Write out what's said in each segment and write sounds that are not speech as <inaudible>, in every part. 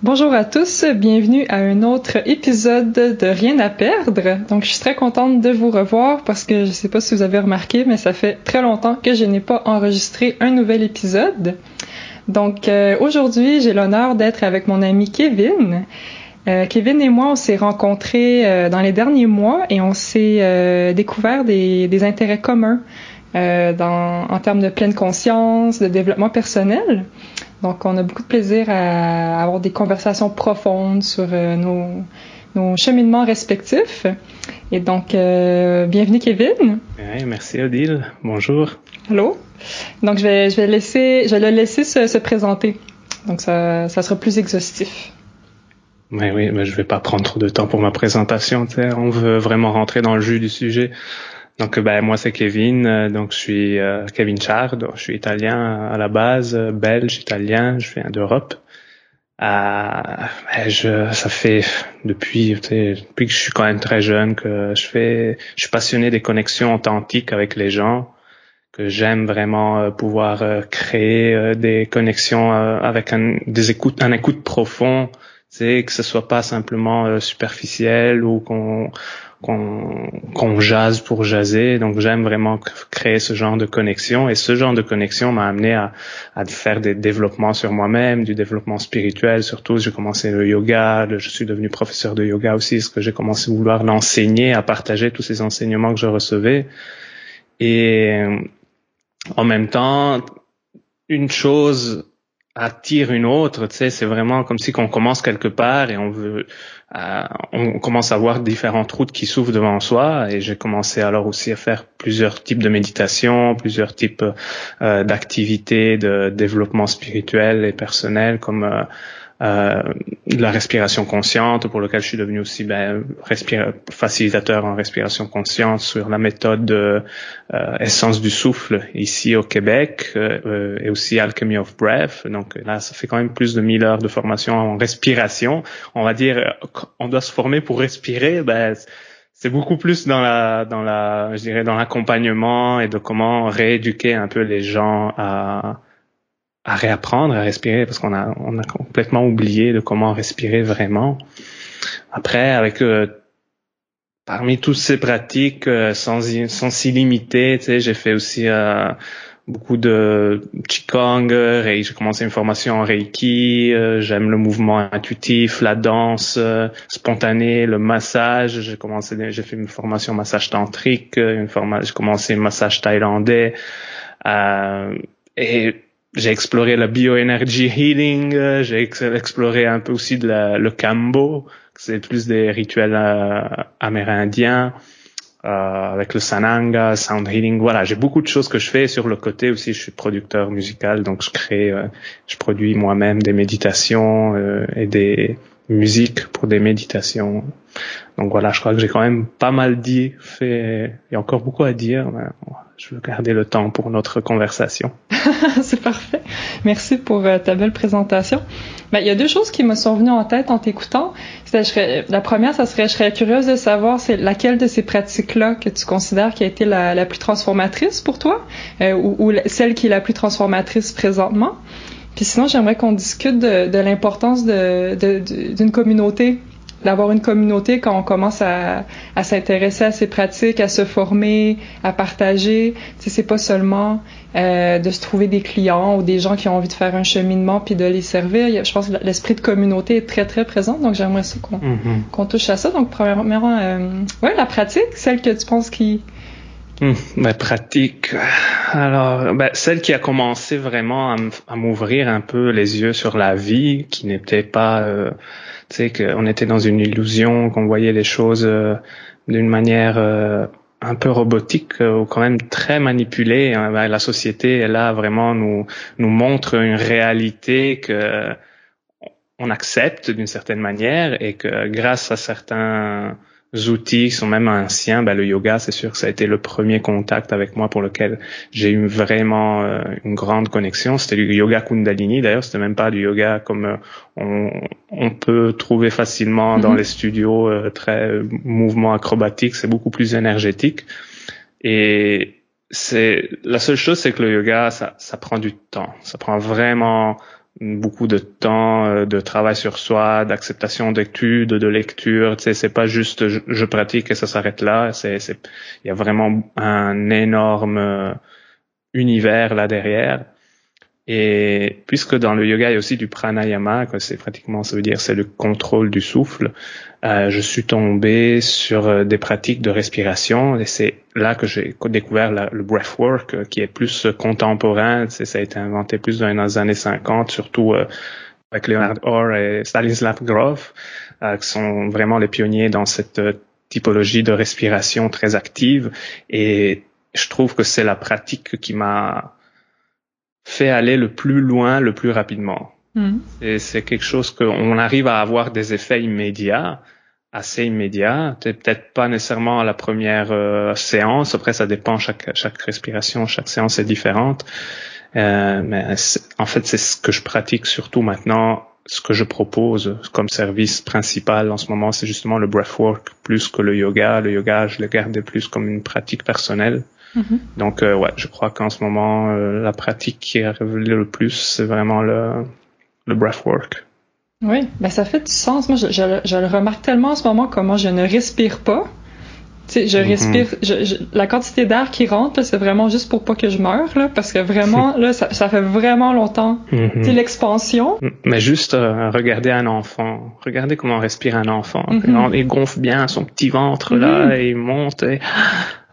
Bonjour à tous, bienvenue à un autre épisode de Rien à perdre. Donc je suis très contente de vous revoir parce que je sais pas si vous avez remarqué, mais ça fait très longtemps que je n'ai pas enregistré un nouvel épisode. Donc euh, aujourd'hui, j'ai l'honneur d'être avec mon ami Kevin. Euh, Kevin et moi, on s'est rencontrés euh, dans les derniers mois et on s'est découvert des, intérêts communs en termes de pleine conscience, de développement personnel. Donc, on a beaucoup de plaisir à avoir des conversations profondes sur euh, nos, nos, cheminements respectifs. Et donc, euh, bienvenue Kevin. Merci Odile. Bonjour. Allô? Donc, je vais, je vais laisser, je vais le laisser se, se présenter. Donc, ça, ça sera plus exhaustif. Oui, oui, mais je vais pas prendre trop de temps pour ma présentation. On veut vraiment rentrer dans le jus du sujet. Donc ben moi c'est Kevin, euh, donc je suis euh, Kevin Chard, je suis italien à la base, euh, belge, italien, je viens d'Europe. Euh, ben, je, ça fait depuis, depuis que je suis quand même très jeune que je fais, je suis passionné des connexions authentiques avec les gens, que j'aime vraiment pouvoir créer des connexions avec un, des écoutes, un écoute profond, c'est que ce soit pas simplement superficiel ou qu'on qu'on jase pour jaser. Donc j'aime vraiment créer ce genre de connexion et ce genre de connexion m'a amené à, à, faire des développements sur moi-même, du développement spirituel surtout. J'ai commencé le yoga, je suis devenu professeur de yoga aussi, parce que j'ai commencé à vouloir l'enseigner, à partager tous ces enseignements que je recevais. Et en même temps, une chose attire une autre, tu sais, c'est vraiment comme si qu'on commence quelque part et on veut, euh, on commence à voir différentes routes qui s'ouvrent devant soi. Et j'ai commencé alors aussi à faire plusieurs types de méditation, plusieurs types euh, d'activités de développement spirituel et personnel comme euh, euh, la respiration consciente, pour lequel je suis devenu aussi ben, facilitateur en respiration consciente sur la méthode de euh, essence du souffle ici au Québec euh, et aussi Alchemy of Breath. Donc là, ça fait quand même plus de 1000 heures de formation en respiration. On va dire, on doit se former pour respirer. Ben, c'est beaucoup plus dans la dans la je dirais dans l'accompagnement et de comment rééduquer un peu les gens à à réapprendre à respirer parce qu'on a on a complètement oublié de comment respirer vraiment. Après, avec euh, parmi toutes ces pratiques euh, sans sans s'y limiter, tu sais, j'ai fait aussi euh, beaucoup de qigong, j'ai commencé une formation en reiki, j'aime le mouvement intuitif, la danse spontanée, le massage, j'ai commencé j'ai fait une formation massage tantrique, une formation j'ai commencé un massage thaïlandais et j'ai exploré la bioenergy healing, euh, j'ai exploré un peu aussi de la, le kambo, c'est plus des rituels euh, amérindiens, euh, avec le sananga, sound healing. Voilà, j'ai beaucoup de choses que je fais. Sur le côté aussi, je suis producteur musical, donc je crée, euh, je produis moi-même des méditations et des musiques pour des méditations. Donc voilà, je crois que j'ai quand même pas mal dit, fait, il y a encore beaucoup à dire. Mais je veux garder le temps pour notre conversation. <laughs> c'est parfait. Merci pour euh, ta belle présentation. Ben, il y a deux choses qui me sont venues en tête en t'écoutant. la première, ça serait, je serais curieuse de savoir, c'est laquelle de ces pratiques-là que tu considères qui a été la, plus transformatrice pour toi, euh, ou, celle qui est la plus transformatrice présentement. Puis sinon, j'aimerais qu'on discute de, de l'importance de, d'une de, communauté d'avoir une communauté quand on commence à, à s'intéresser à ces pratiques, à se former, à partager. Tu c'est pas seulement euh, de se trouver des clients ou des gens qui ont envie de faire un cheminement puis de les servir. Je pense que l'esprit de communauté est très très présent, donc j'aimerais ça qu'on mm-hmm. qu'on touche à ça. Donc premièrement, euh, ouais, la pratique, celle que tu penses qui Hum, ma pratique. Alors, ben, celle qui a commencé vraiment à m'ouvrir un peu les yeux sur la vie, qui n'était pas, euh, tu sais, qu'on était dans une illusion, qu'on voyait les choses euh, d'une manière euh, un peu robotique ou quand même très manipulée. Hein. Ben, la société, elle a vraiment nous nous montre une réalité que on accepte d'une certaine manière et que grâce à certains outils qui sont même anciens, ben, le yoga, c'est sûr que ça a été le premier contact avec moi pour lequel j'ai eu vraiment euh, une grande connexion. C'était du yoga Kundalini. D'ailleurs, c'était même pas du yoga comme euh, on, on, peut trouver facilement dans mhm. les studios euh, très mouvements acrobatiques. C'est beaucoup plus énergétique. Et c'est la seule chose, c'est que le yoga, ça, ça prend du temps. Ça prend vraiment beaucoup de temps euh, de travail sur soi, d'acceptation d'études, de lecture. Tu sais, c'est pas juste je, pratique et ça s'arrête là. C'est, il y a vraiment un énorme euh, univers là derrière. Et puisque dans le yoga il y a aussi du pranayama, c'est pratiquement, ça veut dire c'est le contrôle du souffle, euh, je suis tombé sur euh, des pratiques de respiration et c'est là que j'ai découvert le breathwork euh, qui est plus contemporain. Ça a été inventé plus dans les années 50, surtout avec Leonard Orr et Stanislav Grof, qui sont vraiment les pionniers dans cette typologie de respiration très active. Et je trouve que c'est la pratique qui m'a fait aller le plus loin, le plus rapidement. Mm. Et c'est quelque chose qu'on arrive à avoir des effets immédiats, assez immédiats. Peut-être pas nécessairement à la première euh, séance. Après, ça dépend. Chaque chaque respiration, chaque séance est différente. Euh, mais en fait, c'est ce que je pratique surtout maintenant. Ce que je propose comme service principal en ce moment, c'est justement le breathwork plus que le yoga. Le yoga, je le gardais plus comme une pratique personnelle. Mm-hmm. Donc euh, ouais, je crois qu'en ce moment, euh, la pratique qui est révélée le plus, c'est vraiment le, le breathwork. Oui, ben ça fait du sens. Moi, je, je, le remarque tellement en ce moment comment je ne respire pas. Tu sais, je mm-hmm. respire, je, la quantité d'air qui rentre, c'est vraiment juste pour pas que je meure, là, parce que vraiment, <laughs> là, ça, ça fait vraiment longtemps. Mm l'expansion. Mais juste euh, regarder un enfant, regardez comment respire un enfant. Il gonfle bien son petit ventre là, et il monte. Et...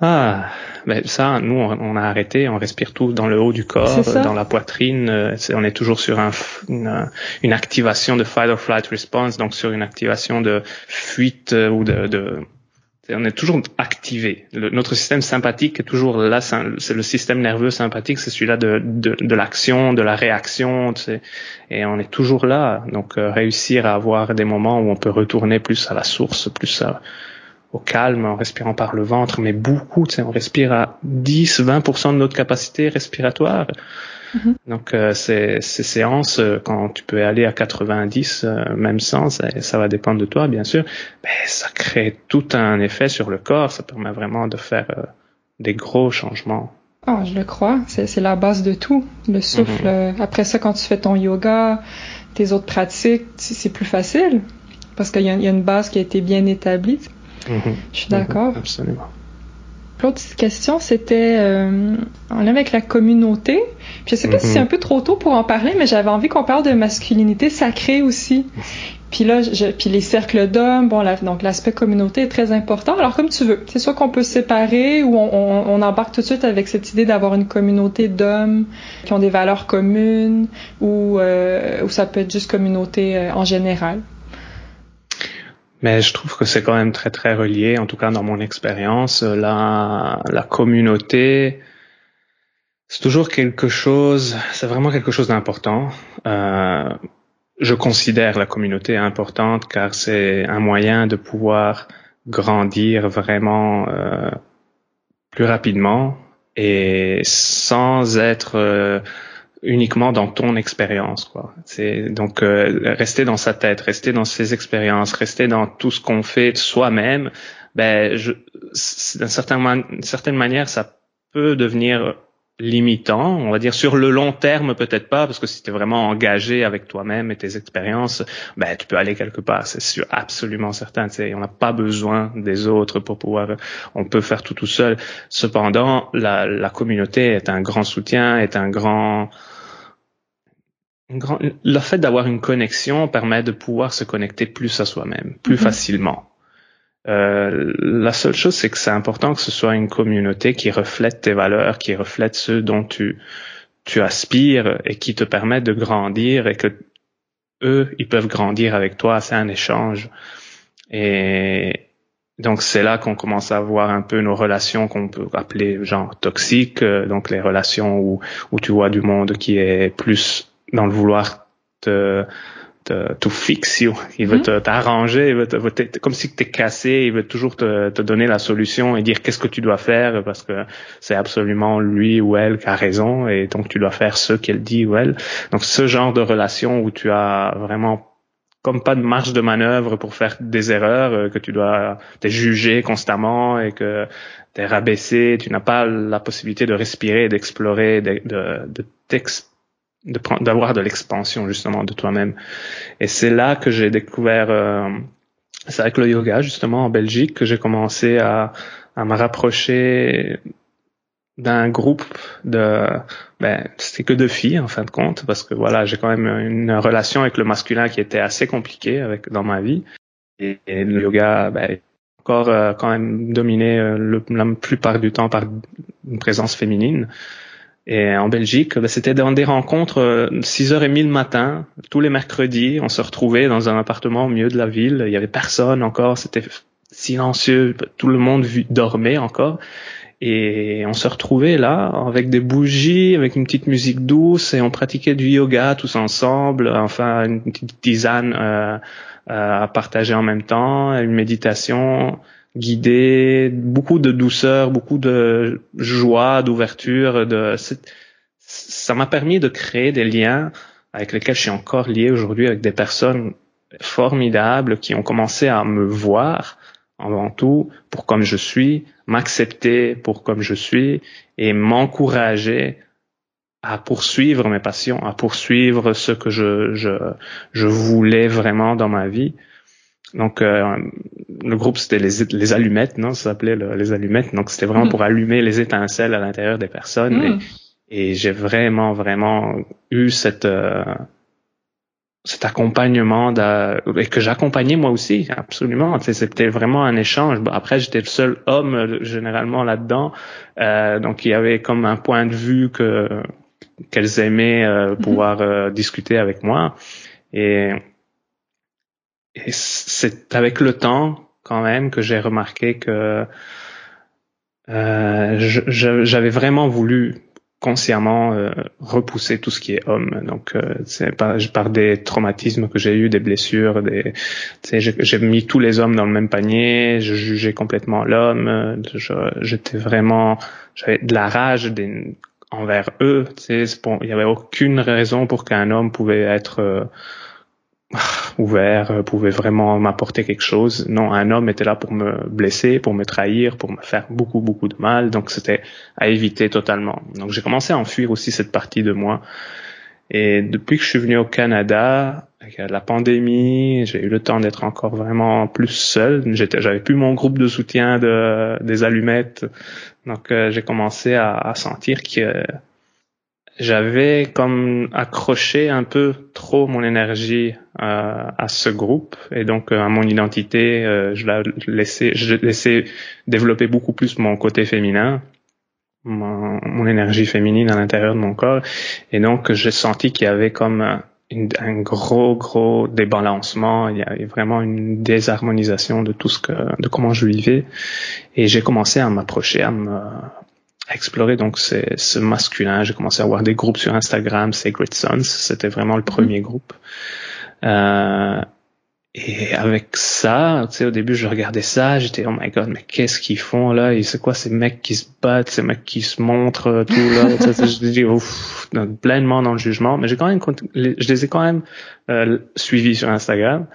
Ah, ben ça, nous, on, a arrêté, on respire tout dans le haut du corps, dans la poitrine. Euh, on est toujours sur un, une, une, activation de fight or flight response, donc sur une activation de fuite euh, ou de, de on est toujours activé. notre système sympathique est toujours là. C'est le système nerveux sympathique, c'est celui-là de, de, de l'action, de la réaction, tu sais, et on est toujours là. Donc euh, réussir à avoir des moments où on peut retourner plus à la source, plus à, au calme en respirant par le ventre, mais beaucoup, tu sais, on respire à 10, 20% de notre capacité respiratoire. Mm-hmm. Donc euh, ces, ces, séances, euh, quand tu peux aller à 90, euh, même sans, ça, ça, va dépendre de toi bien sûr, mais ça crée tout un effet sur le corps, ça permet vraiment de faire euh, des gros changements. Oh, je le crois, c'est la base de tout, le souffle. Mm-hmm. Après ça, quand tu fais ton yoga, tes autres pratiques, c'est plus facile parce qu'il y, y, a une base qui a été bien établie. Mhm. Je suis d'accord. Mhm, absolument. L'autre question, c'était euh, en lien avec la communauté. Puis je sais pas si c'est mhm. un peu trop tôt pour en parler, mais j'avais envie qu'on parle de masculinité sacrée aussi. Puis là, je, puis les cercles d'hommes, bon, donc l'aspect communauté est très important. Alors comme tu veux, c'est soit qu'on peut se séparer ou on, on, embarque tout de suite avec cette idée d'avoir une communauté d'hommes qui ont des valeurs communes, ou, euh, ou ça peut être juste communauté euh, en général. Mais je trouve que c'est quand même très très relié, en tout cas dans mon expérience. La, la communauté, c'est toujours quelque chose, c'est vraiment quelque chose d'important. Euh, je considère la communauté importante car c'est un moyen de pouvoir grandir vraiment euh, plus rapidement et sans être euh, uniquement dans ton expérience quoi c'est donc euh, rester dans sa tête rester dans ses expériences rester dans tout ce qu'on fait soi-même ben je d'une certaine, certaine manière ça peut devenir limitant, on va dire sur le long terme peut-être pas, parce que si tu es vraiment engagé avec toi-même et tes expériences, ben tu peux aller quelque part, c'est sûr, absolument certain. Tu sais, on n'a pas besoin des autres pour pouvoir, on peut faire tout tout seul. Cependant, la, la communauté est un grand soutien, est un grand le fait d'avoir une connexion permet de pouvoir se connecter plus à soi-même, plus mm-hmm. facilement. Euh, la seule chose, c'est que c'est important que ce soit une communauté qui reflète tes valeurs, qui reflète ceux dont tu, tu aspires et qui te permettent de grandir et que eux, ils peuvent grandir avec toi. C'est un échange. Et donc, c'est là qu'on commence à voir un peu nos relations qu'on peut appeler genre toxiques. Euh, donc, les relations où, où tu vois du monde qui est plus dans le vouloir te, te, to fix you. Il veut mm-hmm. t'arranger, il veut, te, comme si tu es cassé, il veut toujours te, te donner la solution et dire qu'est-ce que tu dois faire parce que c'est absolument lui ou elle qui a raison et donc tu dois faire ce qu'elle dit ou elle. Donc ce genre de relation où tu as vraiment comme pas de marge de manœuvre pour faire des erreurs, euh, que tu dois t'es jugé constamment et que t'es rabaissé, tu n'as pas la possibilité de respirer, d'explorer, de, de, de d'avoir de, l'expansion justement de toi-même. Et c'est là que j'ai découvert, euh, c'est avec le yoga justement en Belgique que j'ai commencé à, à me rapprocher d'un groupe de ben c'était que de filles en fin de compte parce que voilà j'ai quand même une relation avec le masculin qui était assez compliquée avec dans ma vie et, le yoga ben, encore euh, quand même dominé euh, la plupart du temps par une présence féminine et en Belgique ben, c'était dans des rencontres 6h30 euh, le matin. Tous les mercredis on se retrouvait dans un appartement au milieu de la ville. Il y avait personne encore. C'était silencieux. Tout le monde dormait encore. Et on se retrouvait là avec des bougies, avec une petite musique douce et on pratiquait du yoga tous ensemble, enfin une petite tisane euh, euh, à partager en même temps, une méditation guidée, beaucoup de douceur, beaucoup de joie, d'ouverture. De ça m'a permis de créer des liens avec lesquels je suis encore lié aujourd'hui avec des personnes formidables qui ont commencé à me voir avant tout pour comme je suis, m'accepter pour comme je suis et m'encourager à poursuivre mes passions, à poursuivre ce que je, je, je voulais vraiment dans ma vie. Donc euh, le groupe c'était les, les allumettes, non Ça s'appelait les allumettes. Donc c'était vraiment mm. pour allumer les étincelles à l'intérieur des personnes. Mm. Et, et j'ai vraiment vraiment eu cette euh, cet accompagnement et que j'accompagnais moi aussi absolument c'était vraiment un échange après j'étais le seul homme euh, généralement là-dedans euh, donc il y avait comme un point de vue que qu'elles aimaient euh, mhm. pouvoir euh, discuter avec moi et, et c'est avec le temps quand même que j'ai remarqué que j'avais vraiment voulu consciemment euh, repousser tout ce qui est homme. Donc, euh, c'est par, par des traumatismes que j'ai eu, des blessures, des, j'ai mis tous les hommes dans le même panier, je jugeais complètement l'homme, j'étais vraiment, j'avais de la rage des, envers eux. Il n'y avait aucune raison pour qu'un homme pouvait être euh, <sighs> ouvert, euh, pouvait vraiment m'apporter quelque chose. Non, un homme était là pour me blesser, pour me trahir, pour me faire beaucoup, beaucoup de mal. Donc c'était à éviter totalement. Donc j'ai commencé à enfuir aussi cette partie de moi. Et depuis que je suis venu au Canada, avec la pandémie, j'ai eu le temps d'être encore vraiment plus seul. J'étais, j'avais plus mon groupe de soutien de, des allumettes. Donc euh, j'ai commencé à, à sentir que j'avais comme accroché un peu trop mon énergie euh, à ce groupe. Et donc euh, à mon identité, euh, je l'ai laissé, je laissé développer beaucoup plus mon côté féminin, mon, mon énergie féminine à l'intérieur de mon corps. Et donc j'ai senti qu'il y avait comme un gros gros débalancement, il y avait vraiment une désharmonisation de tout ce que, de comment je vivais. Et j'ai commencé à m'approcher, à me explorer donc ce masculin. J'ai commencé à avoir des groupes sur Instagram, Sacred Sons, c'était vraiment le mhm. premier groupe. Euh, et avec ça, tu sais, au début, je regardais ça, j'étais, oh my god, mais qu'est-ce qu'ils font là? C'est quoi ces mecs qui se battent, ces mecs qui se montrent, tout là? <laughs> je dis, ouf, pleinement dans le jugement. Mais j'ai quand même, je les ai quand même euh, suivis sur Instagram.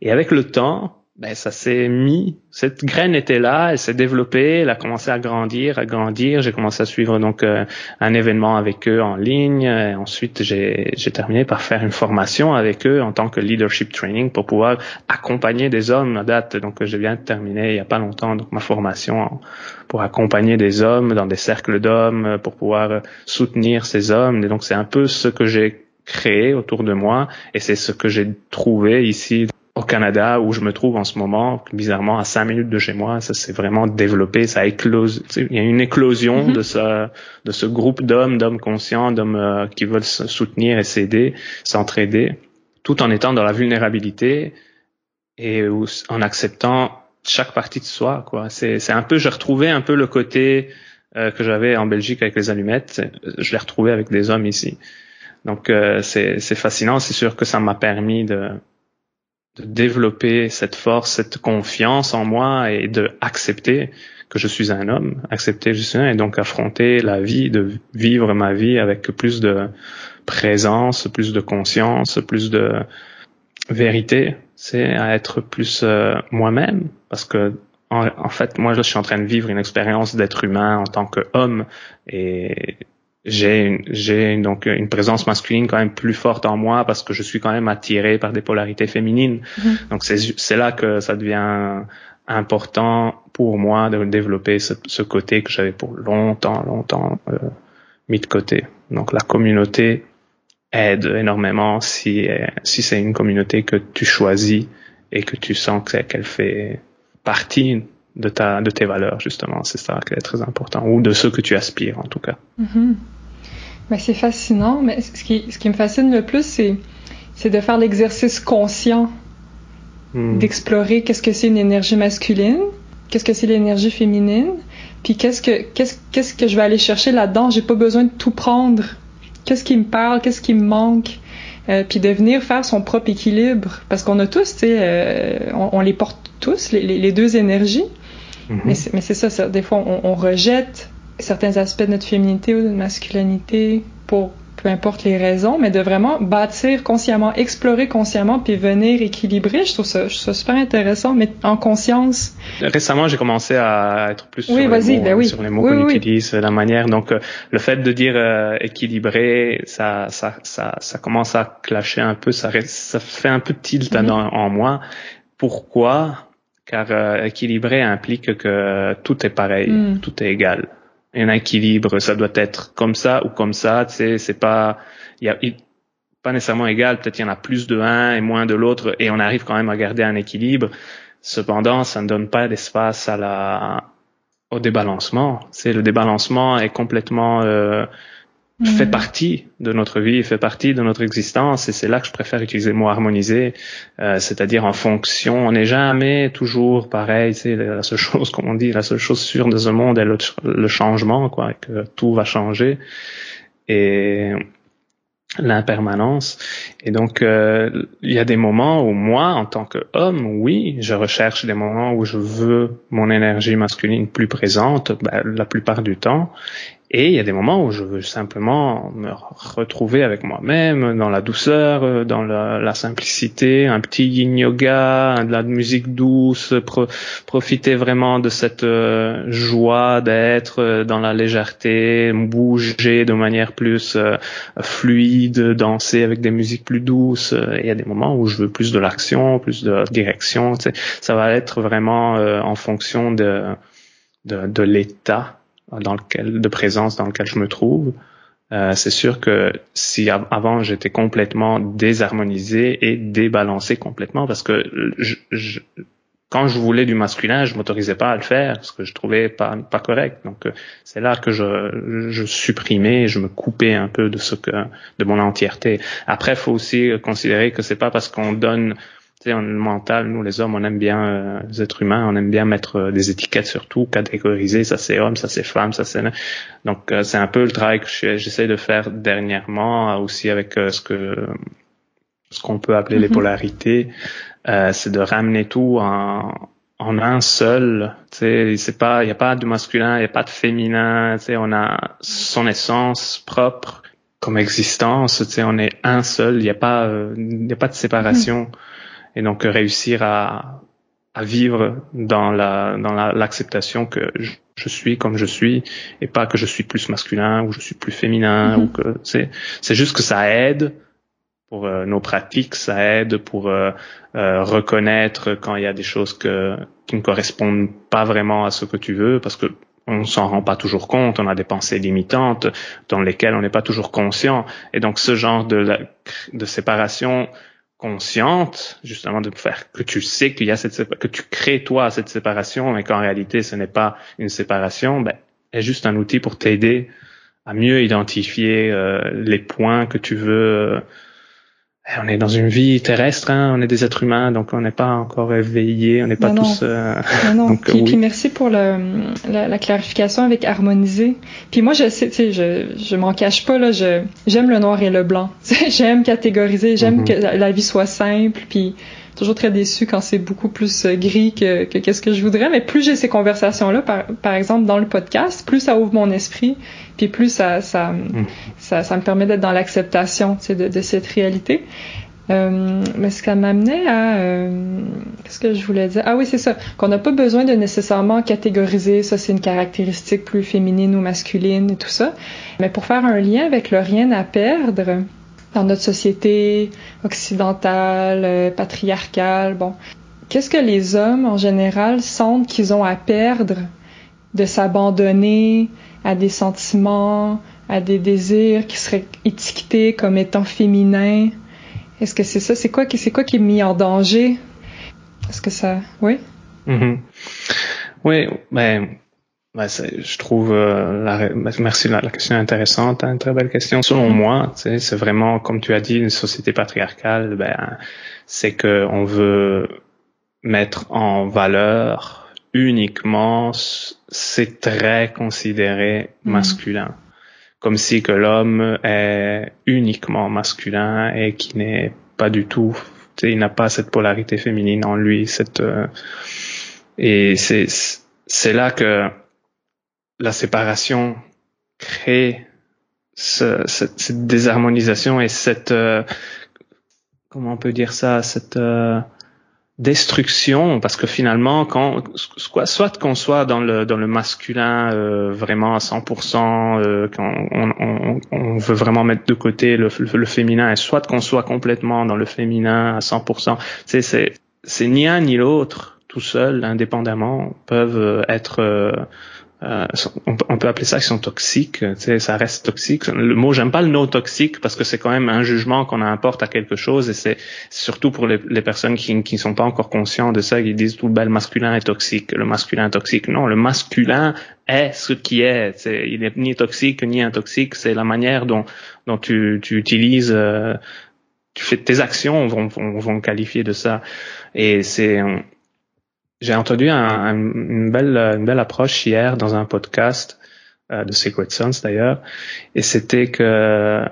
Et avec le temps, ben ça s'est mis, cette graine était là, elle s'est développée, elle a commencé à grandir, à grandir. J'ai commencé à suivre donc euh, un événement avec eux en ligne. Et ensuite, j'ai terminé par faire une formation avec eux en tant que leadership training pour pouvoir accompagner des hommes à date. Donc, je viens de il y a pas longtemps donc ma formation pour accompagner des hommes dans des cercles d'hommes, pour pouvoir soutenir ces hommes. Et donc, c'est un peu ce que j'ai créé autour de moi et c'est ce que j'ai trouvé ici au Canada où je me trouve en ce moment, bizarrement à cinq minutes de chez moi, ça s'est vraiment développé, ça éclose. Il y a une éclosion mm-hmm. de ce de ce groupe d'hommes, d'hommes conscients, d'hommes euh, qui veulent se soutenir et s'aider, s'entraider, tout en étant dans la vulnérabilité et en acceptant chaque partie de soi. Quoi. C'est c'est un peu, j'ai retrouvé un peu le côté euh, que j'avais en Belgique avec les allumettes, je l'ai retrouvé avec des hommes ici. Donc euh, c'est c'est fascinant. C'est sûr que ça m'a permis de de développer cette force, cette confiance en moi et de accepter que je suis un homme, accepter que je suis un et donc affronter la vie, de vivre ma vie avec plus de présence, plus de conscience, plus de vérité, c'est à être plus euh, moi-même. Parce que en, fait moi je suis en train de vivre une expérience d'être humain en tant qu'homme et j'ai j'ai donc une présence masculine quand même plus forte en moi parce que je suis quand même attiré par des polarités féminines. Mm-hmm. Donc c'est c'est là que ça devient important pour moi de développer ce, ce côté que j'avais pour longtemps longtemps euh, mis de côté. Donc la communauté aide énormément si si c'est une communauté que tu choisis et que tu sens qu'elle fait partie de ta de tes valeurs justement. C'est ça qui est très important. Ou de ce que tu aspires en tout cas. Ben, c'est fascinant mais ce qui ce qui me fascine le plus c'est c'est de faire l'exercice conscient mm. d'explorer qu'est-ce que c'est une énergie masculine qu'est-ce que c'est l'énergie féminine puis qu'est-ce que qu'est-ce qu'est-ce que je vais aller chercher là-dedans? J'ai pas besoin de tout prendre. Qu'est-ce qui me parle? Qu'est-ce qui me manque? Euh, puis de venir faire son propre équilibre. Parce qu'on a tous tu sais euh, on, on, les porte tous les, les, les deux énergies Mhm. Mais c'est ça, ça, des fois, on, on, rejette certains aspects de notre féminité ou de notre masculinité pour peu importe les raisons, mais de vraiment bâtir consciemment, explorer consciemment, puis venir équilibrer. Je trouve ça, je trouve ça super intéressant, mais en conscience. Récemment, j'ai commencé à être plus oui, sur, les mots, ben oui. sur les mots oui, qu'on utilise, la manière. Donc, euh, le fait de dire euh, équilibré, ça, ça, ça, ça commence à clasher un peu, ça, ça fait un peu tilt mm -hmm. en, en moi. Pourquoi? Car euh, équilibré implique que tout est pareil, mm. tout est égal. Un équilibre, ça doit être comme ça ou comme ça, tu sais, c'est pas, il y a pas nécessairement égal, peut-être il y en a plus de un et moins de l'autre, et on arrive quand même à garder un équilibre. Cependant, ça ne donne pas d'espace à la, au débalancement. C'est le débalancement est complètement euh, fait mm. partie de notre vie, fait partie de notre existence, et c'est là que je préfère utiliser le mot harmoniser, euh, c'est-à-dire en fonction. On n'est jamais toujours pareil. C'est la seule <laughs> chose, comme on dit, la seule chose sûre de ce monde est le, le changement, quoi, et que tout va changer et l'impermanence. Et donc, euh, il y a des moments où moi, en tant qu'homme, oui, je recherche des moments où je veux mon énergie masculine plus présente, ben, la plupart du temps. Et il y a des moments où je veux simplement me retrouver avec moi-même, dans la douceur, euh, dans la, simplicité, un petit yin yoga, de la musique douce, pro, profiter vraiment de cette euh, joie d'être euh, dans la légèreté, bouger de manière plus fluide, danser avec des musiques plus douces. Il y a des moments où je veux plus de l'action, plus de direction. Ça va être vraiment en fonction de, de l'état dans lequel, de présence dans lequel je me trouve. Euh, c'est sûr que si avant j'étais complètement désharmonisé et débalancé complètement parce que je, je, quand je voulais du masculin, je m'autorisais pas à le faire parce que je trouvais pas pas correct. Donc euh, c'est là que je, je supprimais, je me coupais un peu de ce que de mon entièreté. Après, faut aussi considérer que c'est pas parce qu'on donne en mental, nous les hommes, on aime bien euh, les êtres humains, on aime bien mettre euh, des étiquettes surtout, catégoriser, ça c'est homme, ça c'est femme, ça c'est donc euh, c'est un peu le travail que j'essaie de faire dernièrement aussi avec ce que ce qu'on peut appeler les mhm. polarités, c'est de ramener tout en en un seul, tu sais, c'est pas, il y a pas de masculin, il y a pas de féminin, tu sais, on a son essence propre comme existence, tu sais, on est un seul, il n'y a pas, il a pas de séparation. Mhm et donc réussir à, à vivre dans la dans l'acceptation que je, je, suis comme je suis et pas que je suis plus masculin ou je suis plus féminin mm-hmm. ou que c'est c'est juste que ça aide pour euh, nos pratiques ça aide pour euh, euh, reconnaître quand il y a des choses que qui ne correspondent pas vraiment à ce que tu veux parce que on s'en rend pas toujours compte, on a des pensées limitantes dans lesquelles on n'est pas toujours conscient. Et donc ce genre de, de séparation consciente, justement, de faire que tu sais qu'il y a cette que tu crées toi cette séparation, mais qu'en réalité ce n'est pas une séparation, ben, est juste un outil pour t'aider à mieux identifier euh, les points que tu veux euh, on est dans une vie terrestre, hein, on est des êtres humains, donc on n'est pas encore éveillés, on n'est pas tous. Euh... Non, non. <laughs> donc, puis, oui. puis, merci pour le, la, la, clarification avec harmoniser. Puis moi, je sais, tu sais, je, je m'en cache pas là, je j'aime le noir et le blanc. <laughs> j'aime catégoriser, j'aime mm -hmm. que la vie soit simple, puis toujours très déçu quand c'est beaucoup plus euh, gris que, que qu'est-ce que je voudrais. Mais plus j'ai ces conversations-là, par, par exemple dans le podcast, plus ça ouvre mon esprit, puis plus ça ça, mm. ça, ça, me permet d'être dans l'acceptation de, de cette réalité. Euh, mais ce qui m'amenait à... Euh, qu'est-ce que je voulais dire? Ah oui, c'est ça. Qu'on n'a pas besoin de nécessairement catégoriser ça, c'est une caractéristique plus féminine ou masculine et tout ça. Mais pour faire un lien avec le rien à perdre dans notre société occidentale, euh, patriarcale, bon, qu'est-ce que les hommes en général sentent qu'ils ont à perdre de s'abandonner à des sentiments, à des désirs qui seraient étiquetés comme étant féminins? Est-ce que c'est ça? C'est quoi, qui est mis en danger? Est-ce que ça, oui? Mm-hmm. Oui, ben, ben je trouve euh, la, merci la, la, question est intéressante, hein, une très belle question. Selon mm-hmm. moi, c'est vraiment comme tu as dit une société patriarcale. Ben, c'est que on veut mettre en valeur uniquement ces traits considérés mm-hmm. masculins comme si que l'homme est uniquement masculin et qui n'est pas du tout, il n'a pas cette polarité féminine en lui, cette euh, et c'est c'est là que la séparation crée ce, cette, désharmonisation et cette euh, comment on peut dire ça, cette euh, destruction parce que finalement quand soit qu'on soit dans le dans le masculin euh, vraiment à 100% euh, quand on, veut vraiment mettre de côté le, le féminin et soit qu'on soit complètement dans le féminin à 100% c'est c'est c'est ni un ni l'autre tout seul indépendamment peuvent être euh, on, peut appeler ça qu'ils sont toxiques, ça reste toxique. Le mot, j'aime pas le mot toxique parce que c'est quand même un jugement qu'on apporte à quelque chose et c'est surtout pour les, personnes qui ne sont pas encore conscients de ça, qui disent tout le masculin est toxique, le masculin est toxique. Non, le masculin est ce qui est. il n'est ni toxique ni intoxique. C'est la manière dont, dont tu, tu utilises, euh, tu fais tes actions vont, vont qualifier de ça. Et c'est j'ai entendu un, une, belle, une belle approche hier dans un podcast euh, de Secret Sons d'ailleurs, et c'était que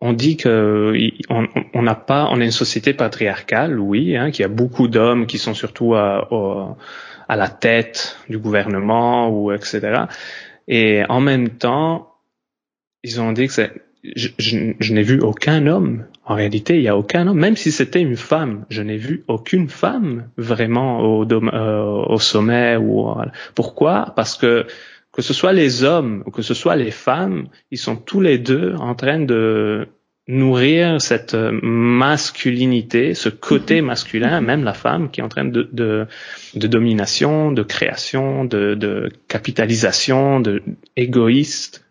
on dit que on n'a pas, on est une société patriarcale, oui, hein, qui a beaucoup d'hommes qui sont surtout à, la tête du gouvernement ou etc. Et en même temps, ils ont dit que je, n'ai vu aucun homme. En réalité, il n'y a aucun homme. Même si c'était une femme, je n'ai vu aucune femme vraiment au, euh, au sommet. Ou pourquoi? Parce que que ce soit les hommes ou que ce soit les femmes, ils sont tous les deux en train de nourrir cette masculinité, ce côté masculin, même la femme qui est en train de, de, de domination, de création, de, de capitalisation, de égoïste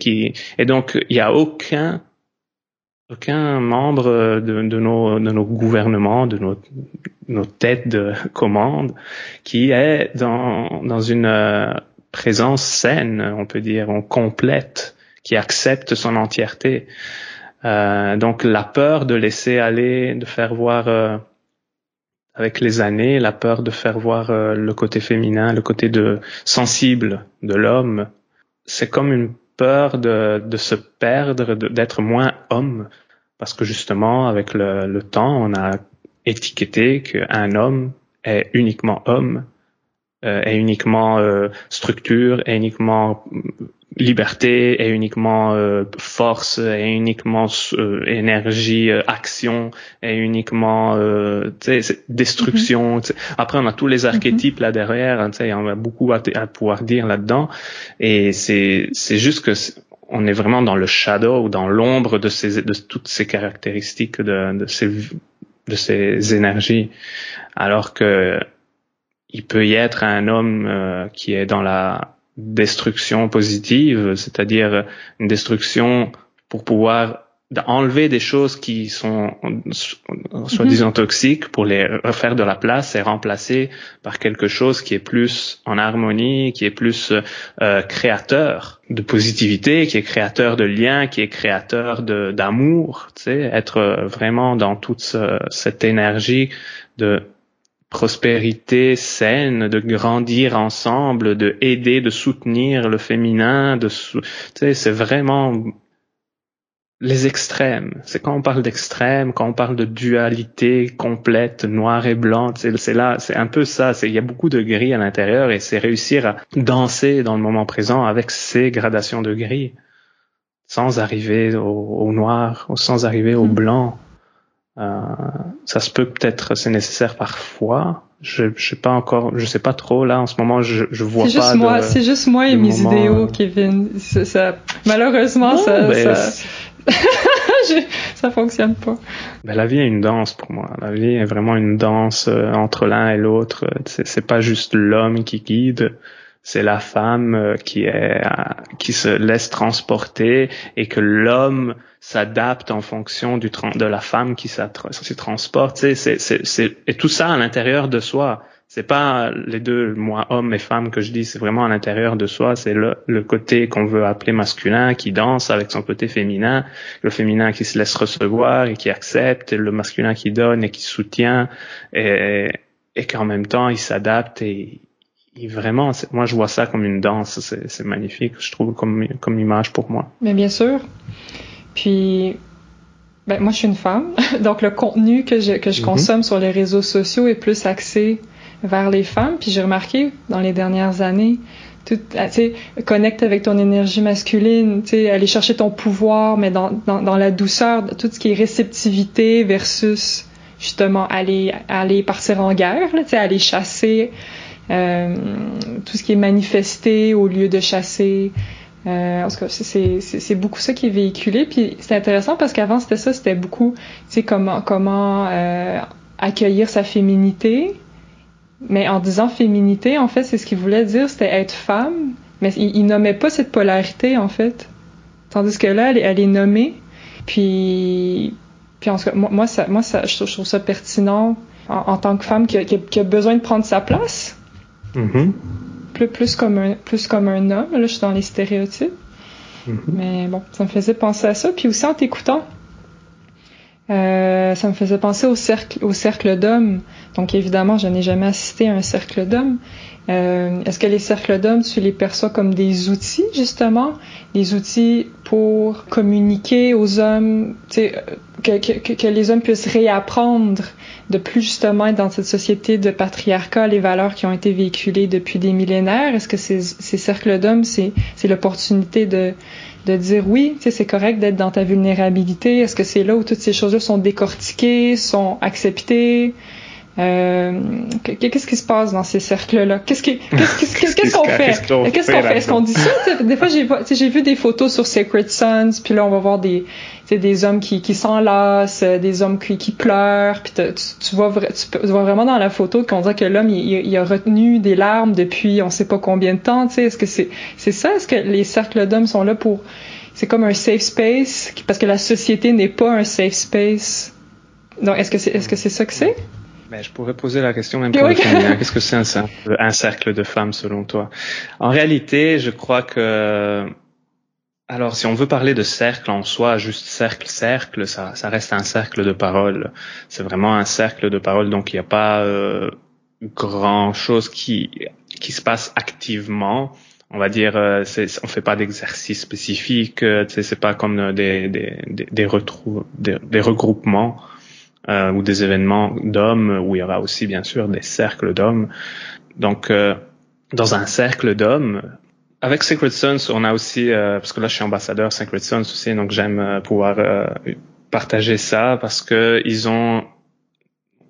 qui et donc il n'y a aucun aucun membre de, de, nos, de nos gouvernements, de nos, nos têtes de <laughs> commande, qui est dans, dans une euh, présence saine, on peut dire, complète, qui accepte son entièreté. Euh, donc la peur de laisser aller, de faire voir euh, avec les années, la peur de faire voir euh, le côté féminin, le côté de sensible de l'homme, c'est comme une peur de, se perdre, d'être moins homme, parce que justement, avec le, le temps, on a étiqueté qu'un homme est uniquement homme, euh, est uniquement euh, structure, est uniquement liberté est uniquement euh, force, est uniquement euh, énergie, euh, action, est uniquement destruction. Mm-hmm. Après, on a tous les mm-hmm. archétypes là derrière. Hein, on a beaucoup à, pouvoir dire là-dedans. Et c'est c'est juste que on est vraiment dans le shadow ou dans l'ombre de ces de toutes ces caractéristiques de, de ces de ces énergies, alors que il peut y être un homme qui est dans la destruction positive, c'est-à-dire une destruction pour pouvoir enlever des choses qui sont soi-disant mhm. toxiques pour les refaire de la place et remplacer par quelque chose qui est plus en harmonie, qui est plus euh, créateur de positivité, qui est créateur de liens, qui est créateur d'amour, tu sais, être vraiment dans toute cette énergie de prospérité saine, de grandir ensemble, de aider, de soutenir le féminin, de tu sais, c'est vraiment les extrêmes. C'est quand on parle d'extrêmes, quand on parle de dualité complète, noir et blanc, c'est là, c'est un peu ça. Il y a beaucoup de gris à l'intérieur et c'est réussir à danser dans le moment présent avec ces gradations de gris, sans arriver au, au noir, sans arriver au hmm. blanc. Euh, ça se peut peut-être, c'est nécessaire parfois. Je, je sais pas encore, je sais pas trop là en ce moment. Je, je vois pas. Juste moi, c'est juste moi et mes idéaux, Kevin. Ça, malheureusement, ça, ben, ça... <laughs> ça fonctionne pas. Ben, la vie est une danse pour moi. La vie est vraiment une danse euh, entre l'un et l'autre. C'est pas juste l'homme qui guide, c'est la femme euh, qui est qui se laisse transporter et que l'homme s'adapte en fonction du de la femme qui se transporte. C'est c'est et tout ça à l'intérieur de soi. C'est pas les deux moi homme et femme que je dis. C'est vraiment à l'intérieur de soi. C'est le, le côté qu'on veut appeler masculin qui danse avec son côté féminin, le féminin qui se laisse recevoir et qui accepte, le masculin qui donne et qui soutient et et qu'en même temps il s'adapte et vraiment, moi je vois ça comme une danse, c'est magnifique, je trouve comme comme image pour moi. Mais bien sûr. Puis, ben, moi je suis une femme, <laughs> donc le contenu que je que je mm-hmm. consomme sur les réseaux sociaux est plus axé vers les femmes. Puis j'ai remarqué dans les dernières années, tout, ah, tu sais, connecte avec ton énergie masculine, tu sais, aller chercher ton pouvoir, mais dans, dans, dans la douceur, tout ce qui est réceptivité versus justement aller aller partir en guerre, tu sais, aller chasser euh, tout ce qui est manifesté au lieu de chasser. Euh, en tout cas, c'est beaucoup ça qui est véhiculé. Puis c'est intéressant parce qu'avant c'était ça, c'était beaucoup, tu sais, comment comment euh, accueillir sa féminité. Mais en disant féminité, en fait, c'est ce qu'il voulait dire, c'était être femme. Mais il, il, pas cette polarité en fait. Tandis que là, elle, elle est nommée. Puis, puis en tout cas, moi, ça, moi, ça, je, trouve, ça pertinent en, tant que femme qui a besoin de prendre sa place Mm-hmm. Plus, plus, comme un, plus comme un homme. Là, je suis dans les stéréotypes. Mm-hmm. Mais bon, ça me faisait penser à ça. Puis aussi en t'écoutant, euh, ça me faisait penser au cercle, au cercle d'hommes. Donc évidemment, je n'ai jamais assisté à un cercle d'hommes. Euh, Est-ce que les cercles d'hommes, tu les perçois comme des outils, justement? Des outils pour communiquer aux hommes, que, que, que, les hommes puissent réapprendre de plus justement être dans cette société de patriarcat, les valeurs qui ont été véhiculées depuis des millénaires? Est-ce que ces, ces cercles d'hommes, c'est l'opportunité de, de dire oui, c'est correct d'être dans ta vulnérabilité? Est-ce que c'est là où toutes ces choses-là sont décortiquées, sont acceptées? Euh, qu'est-ce qui se passe dans ces cercles-là? Qu'est-ce qu'on fait? Qu'est-ce qu'on fait Est-ce qu'on dit ça? Des fois, j'ai vu des photos sur Sacred Sons, puis là, on va voir des des hommes qui, qui s'enlacent, des hommes qui, qui pleurent, puis tu, vois tu vois vraiment dans la photo qu'on dirait que l'homme il, il, a retenu des larmes depuis on sait pas combien de temps. Tu sais, est-ce que c'est ça? Est-ce que les cercles d'hommes sont là pour c'est comme un safe space? Parce que la société n'est pas un safe space. Donc est-ce que c'est est-ce que c'est ça que c'est? Mais je pourrais poser la question même pour le Qu'est-ce que c'est un, un, cercle de femmes selon toi? En réalité, je crois que alors, si on veut parler de cercle en soi, juste cercle, cercle, ça, ça reste un cercle de parole. C'est vraiment un cercle de parole, donc il n'y a pas euh, grand chose qui qui se passe activement. On va dire, euh, on fait pas d'exercice spécifique. Euh, c'est pas comme des des des, des, des regroupements euh, ou des événements d'hommes où il y aura aussi bien sûr des cercles d'hommes. Donc euh, dans un cercle d'hommes, avec Sacred Sons, on a aussi, euh, parce que là je suis ambassadeur Sacred Sons aussi, donc j'aime pouvoir partager ça parce que ils ont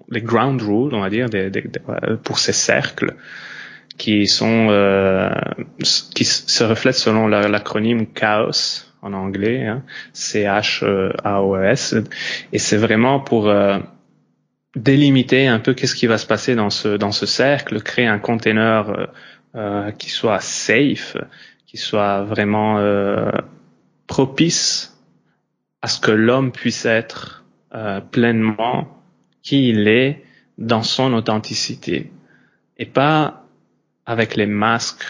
les ground rules, on va dire, des, pour ces cercles qui sont qui se reflètent selon l'acronyme Chaos en anglais, hein, C-H-A-O-S, et c'est vraiment pour euh, délimiter un peu qu'est-ce qui va se passer dans ce dans ce cercle, créer un container euh, euh qui soit safe, qui soit vraiment euh, propice à ce que l'homme puisse être euh, pleinement qui il est dans son authenticité. Et pas avec les masques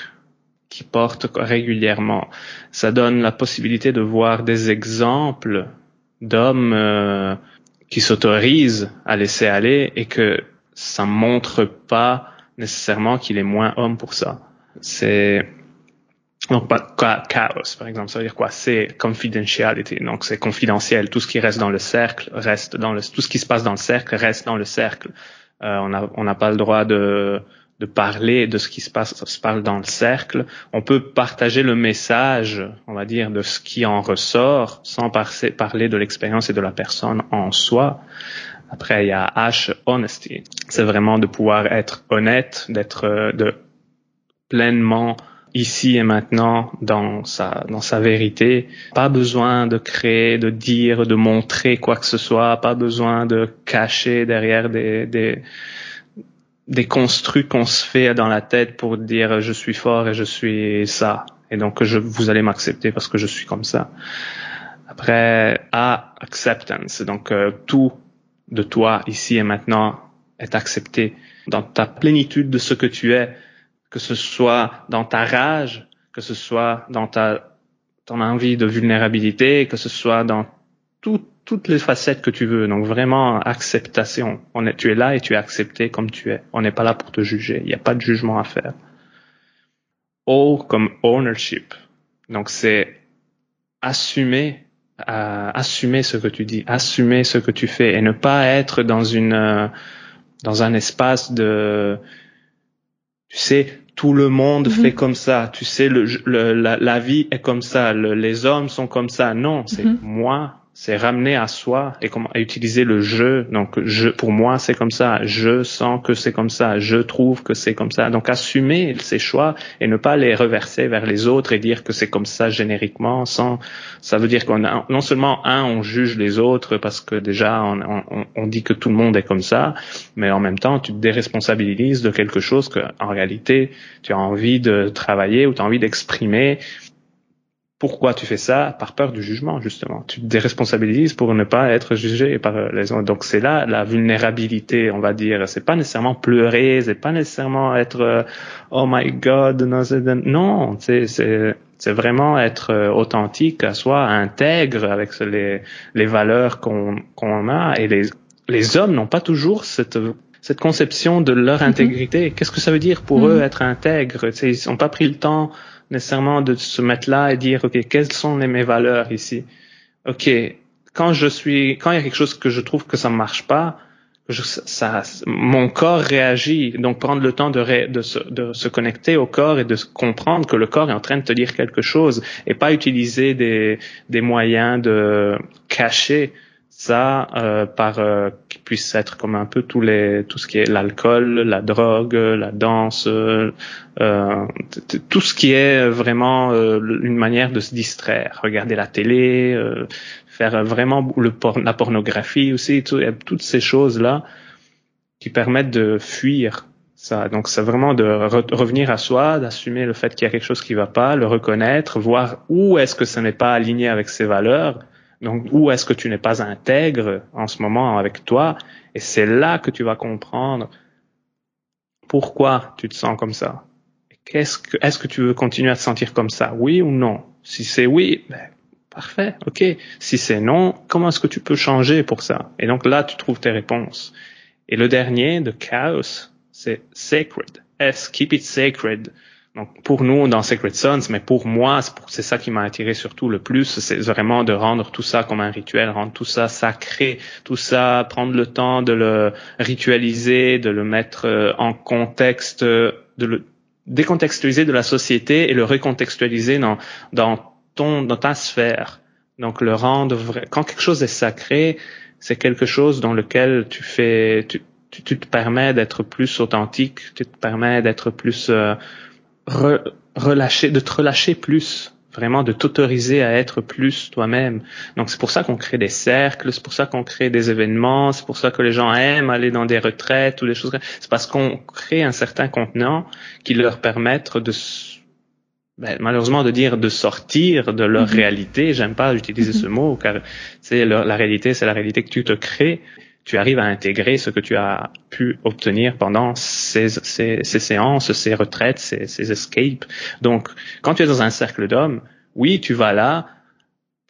qui portent régulièrement. Ça donne la possibilité de voir des exemples d'hommes euh, qui s'autorisent à laisser aller et que ça montre pas nécessairement qu'il est moins homme pour ça. C'est donc pas chaos par exemple, ça veut dire quoi? C'est confidentiality, donc c'est confidentiel. Tout ce qui reste dans le cercle reste dans le tout ce qui se passe dans le cercle reste dans le cercle. Euh, on n'a on n'a pas le droit de de parler de ce qui se passe, se parle dans le cercle. On peut partager le message, on va dire, de ce qui en ressort, sans parler de l'expérience et de la personne en soi. Après, il y a H, honesty. C'est vraiment de pouvoir être honnête, d'être euh, de pleinement ici et maintenant dans sa dans sa vérité. Pas besoin de créer, de dire, de montrer quoi que ce soit. Pas besoin de cacher derrière des des des construits qu'on se fait dans la tête pour dire je suis fort et je suis ça. Et donc je, vous allez m'accepter parce que je suis comme ça. Après, A, acceptance. Donc euh, tout de toi ici et maintenant est accepté dans ta plénitude de ce que tu es, que ce soit dans ta rage, que ce soit dans ta ton envie de vulnérabilité, que ce soit dans tout toutes les facettes que tu veux. Donc vraiment acceptation. On est, tu es là et tu es accepté comme tu es. On n'est pas là pour te juger. Il n'y a pas de jugement à faire. O comme ownership. Donc c'est assumer, euh, assumer ce que tu dis, assumer ce que tu fais et ne pas être dans une euh, dans un espace de tu sais tout le monde mm-hmm. fait comme ça. Tu sais le, la, la, vie est comme ça. les hommes sont comme ça. Non, c'est mm-hmm. moi c'est ramener à soi et comment utiliser le je. Donc je pour moi c'est comme ça, je sens que c'est comme ça, je trouve que c'est comme ça. Donc assumer ses choix et ne pas les reverser vers les autres et dire que c'est comme ça génériquement. Sans ça veut dire qu'on a non seulement un on juge les autres parce que déjà on, on, on, dit que tout le monde est comme ça, mais en même temps tu te déresponsabilises de quelque chose que en réalité tu as envie de travailler ou tu as envie d'exprimer pourquoi tu fais ça Par peur du jugement, justement. Tu te déresponsabilises pour ne pas être jugé par les autres. Donc c'est là la vulnérabilité, on va dire. C'est pas nécessairement pleurer, c'est pas nécessairement être euh, oh my God, non, c'est c'est c'est vraiment être euh, authentique à soi, intègre avec les les valeurs qu'on qu'on a. Et les les hommes n'ont pas toujours cette cette conception de leur mm-hmm. intégrité. Qu'est-ce que ça veut dire pour mm-hmm. eux être intègre Ils n'ont pas pris le temps nécessairement de se mettre là et dire, OK, quelles sont les, mes valeurs ici? OK, quand je suis, quand il y a quelque chose que je trouve que ça ne marche pas, ça, mon corps réagit. Donc, prendre le temps de, de, se, de, se, connecter au corps et de comprendre que le corps est en train de te dire quelque chose et pas utiliser des, des moyens de cacher ça euh, par euh, qui puisse être comme un peu tous les tout ce qui est l'alcool, la drogue, la danse, euh, tout ce qui est vraiment une manière de se distraire, regarder la télé, faire vraiment le la pornographie aussi, tout, toutes ces choses là qui permettent de fuir ça. Donc c'est vraiment de revenir à soi, d'assumer le fait qu'il y a quelque chose qui va pas, le reconnaître, voir où est-ce que ça n'est pas aligné avec ses valeurs donc, où est-ce que tu n'es pas intègre en ce moment avec toi? Et c'est là que tu vas comprendre pourquoi tu te sens comme ça. Qu'est-ce que, est-ce que tu veux continuer à te sentir comme ça? Oui ou non? Si c'est oui, ben, parfait, ok. Si c'est non, comment est-ce que tu peux changer pour ça? Et donc là, tu trouves tes réponses. Et le dernier, de chaos, c'est sacred. S, keep it sacred. Donc pour nous dans Sacred Sons, mais pour moi, c'est ça qui m'a attiré surtout le plus, c'est vraiment de rendre tout ça comme un rituel, rendre tout ça sacré, tout ça, prendre le temps de le ritualiser, de le mettre euh, en contexte, de le décontextualiser de la société et le recontextualiser dans, dans ton, dans ta sphère. Donc le rendre vrai. Quand quelque chose est sacré, c'est quelque chose dans lequel tu fais, tu, tu, te permets d'être plus authentique, tu te permets d'être plus euh, relâcher, de te relâcher plus, vraiment de t'autoriser à être plus toi-même. Donc c'est pour ça qu'on crée des cercles, c'est pour ça qu'on crée des événements, c'est pour ça que les gens aiment aller dans des retraites ou des choses. C'est parce qu'on crée un certain contenant qui leur permettre de ben, malheureusement de dire de sortir de leur mm-hmm. réalité. J'aime pas utiliser ce mm-hmm. mot car c'est la réalité, c'est la réalité que tu te crées tu arrives à intégrer ce que tu as pu obtenir pendant ces, ces, ces séances, ces retraites, ces, ces, escapes. Donc, quand tu es dans un cercle d'hommes, oui, tu vas là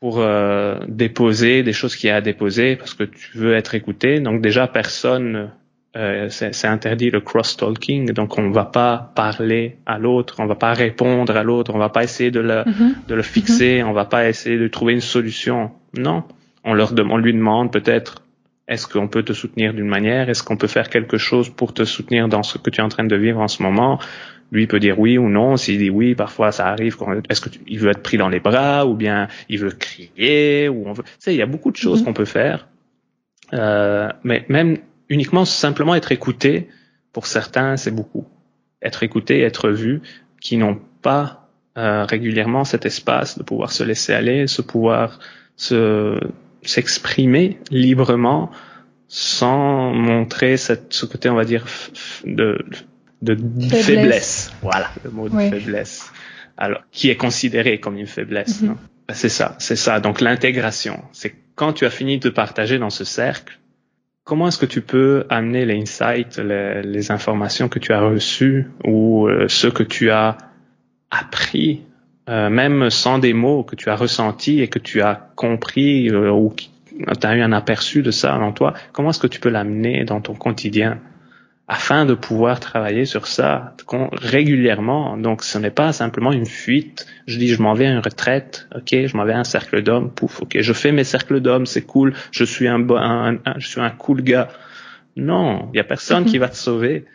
pour euh, déposer des choses qu'il y a à déposer parce que tu veux être écouté. Donc déjà, personne, euh, c'est interdit le cross-talking. Donc on va pas parler à l'autre, on va pas répondre à l'autre, on va pas essayer de le, mm-hmm. de le fixer, mm-hmm. on va pas essayer de trouver une solution. Non, on leur on lui demande peut-être Est-ce qu'on peut te soutenir d'une manière? Est-ce qu'on peut faire quelque chose pour te soutenir dans ce que tu es en train de vivre en ce moment? Lui peut dire oui ou non. S'il dit oui, parfois ça arrive. Est-ce qu'il veut être pris dans les bras ou bien il veut crier ou on veut. Tu sais, il y a beaucoup de choses mm-hmm. qu'on peut faire. Euh, mais même uniquement simplement être écouté, pour certains, c'est beaucoup. Être écouté, être vu, qui n'ont pas euh, régulièrement cet espace de pouvoir se laisser aller, se pouvoir se s'exprimer librement sans montrer cette, ce côté, on va dire, de, de faiblesse. Voilà, le mot de faiblesse. Alors, qui est considéré comme une faiblesse. Mm-hmm. Ben, c'est ça, c'est ça. Donc l'intégration, c'est quand tu as fini de partager dans ce cercle, comment est-ce que tu peux amener les insights, les, les informations que tu as reçues ou euh, ce que tu as appris euh, même sans des mots que tu as ressentis et que tu as compris euh, ou tu as eu un aperçu de ça en toi, comment est-ce que tu peux l'amener dans ton quotidien afin de pouvoir travailler sur ça régulièrement? Donc, ce n'est pas simplement une fuite. Je dis, je m'en vais à une retraite. Ok, je m'en vais à un cercle d'hommes. Pouf, ok, je fais mes cercles d'hommes, c'est cool. Je suis un, un, je suis un cool gars. Non, il y a personne qui va te sauver.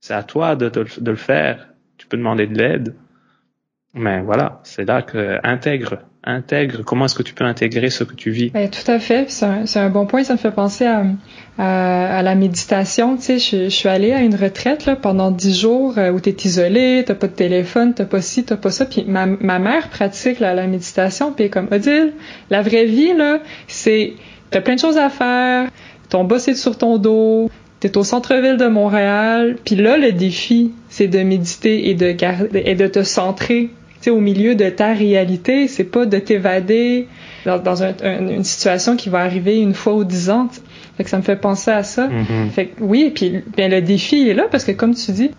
C'est à toi de, de le faire. Tu peux demander de l'aide. Mais voilà, c'est là que intègre, intègre. Comment est-ce que tu peux intégrer ce que tu vis ben, Tout à fait. C'est un, bon point. Ça me fait penser à, la méditation. Tu sais, je, suis allée à une retraite là, pendant dix jours euh, où tu es isolé, t'as pas de téléphone, t'as pas ci, t'as pas ça. Puis ma, mère pratique la méditation. Puis comme Odile, la vraie vie là, c'est t'as plein de choses à faire. Ton boss est sur ton dos. T'es au centre-ville de Montréal. Puis là, le défi, c'est de méditer et de garder et de te centrer au milieu de ta réalité, c'est pas de t'évader dans, une situation qui va arriver une fois ou dix ans. Fait que ça me fait penser à ça. Mm-hmm. Fait que, oui, puis bien le défi est là parce que comme tu dis,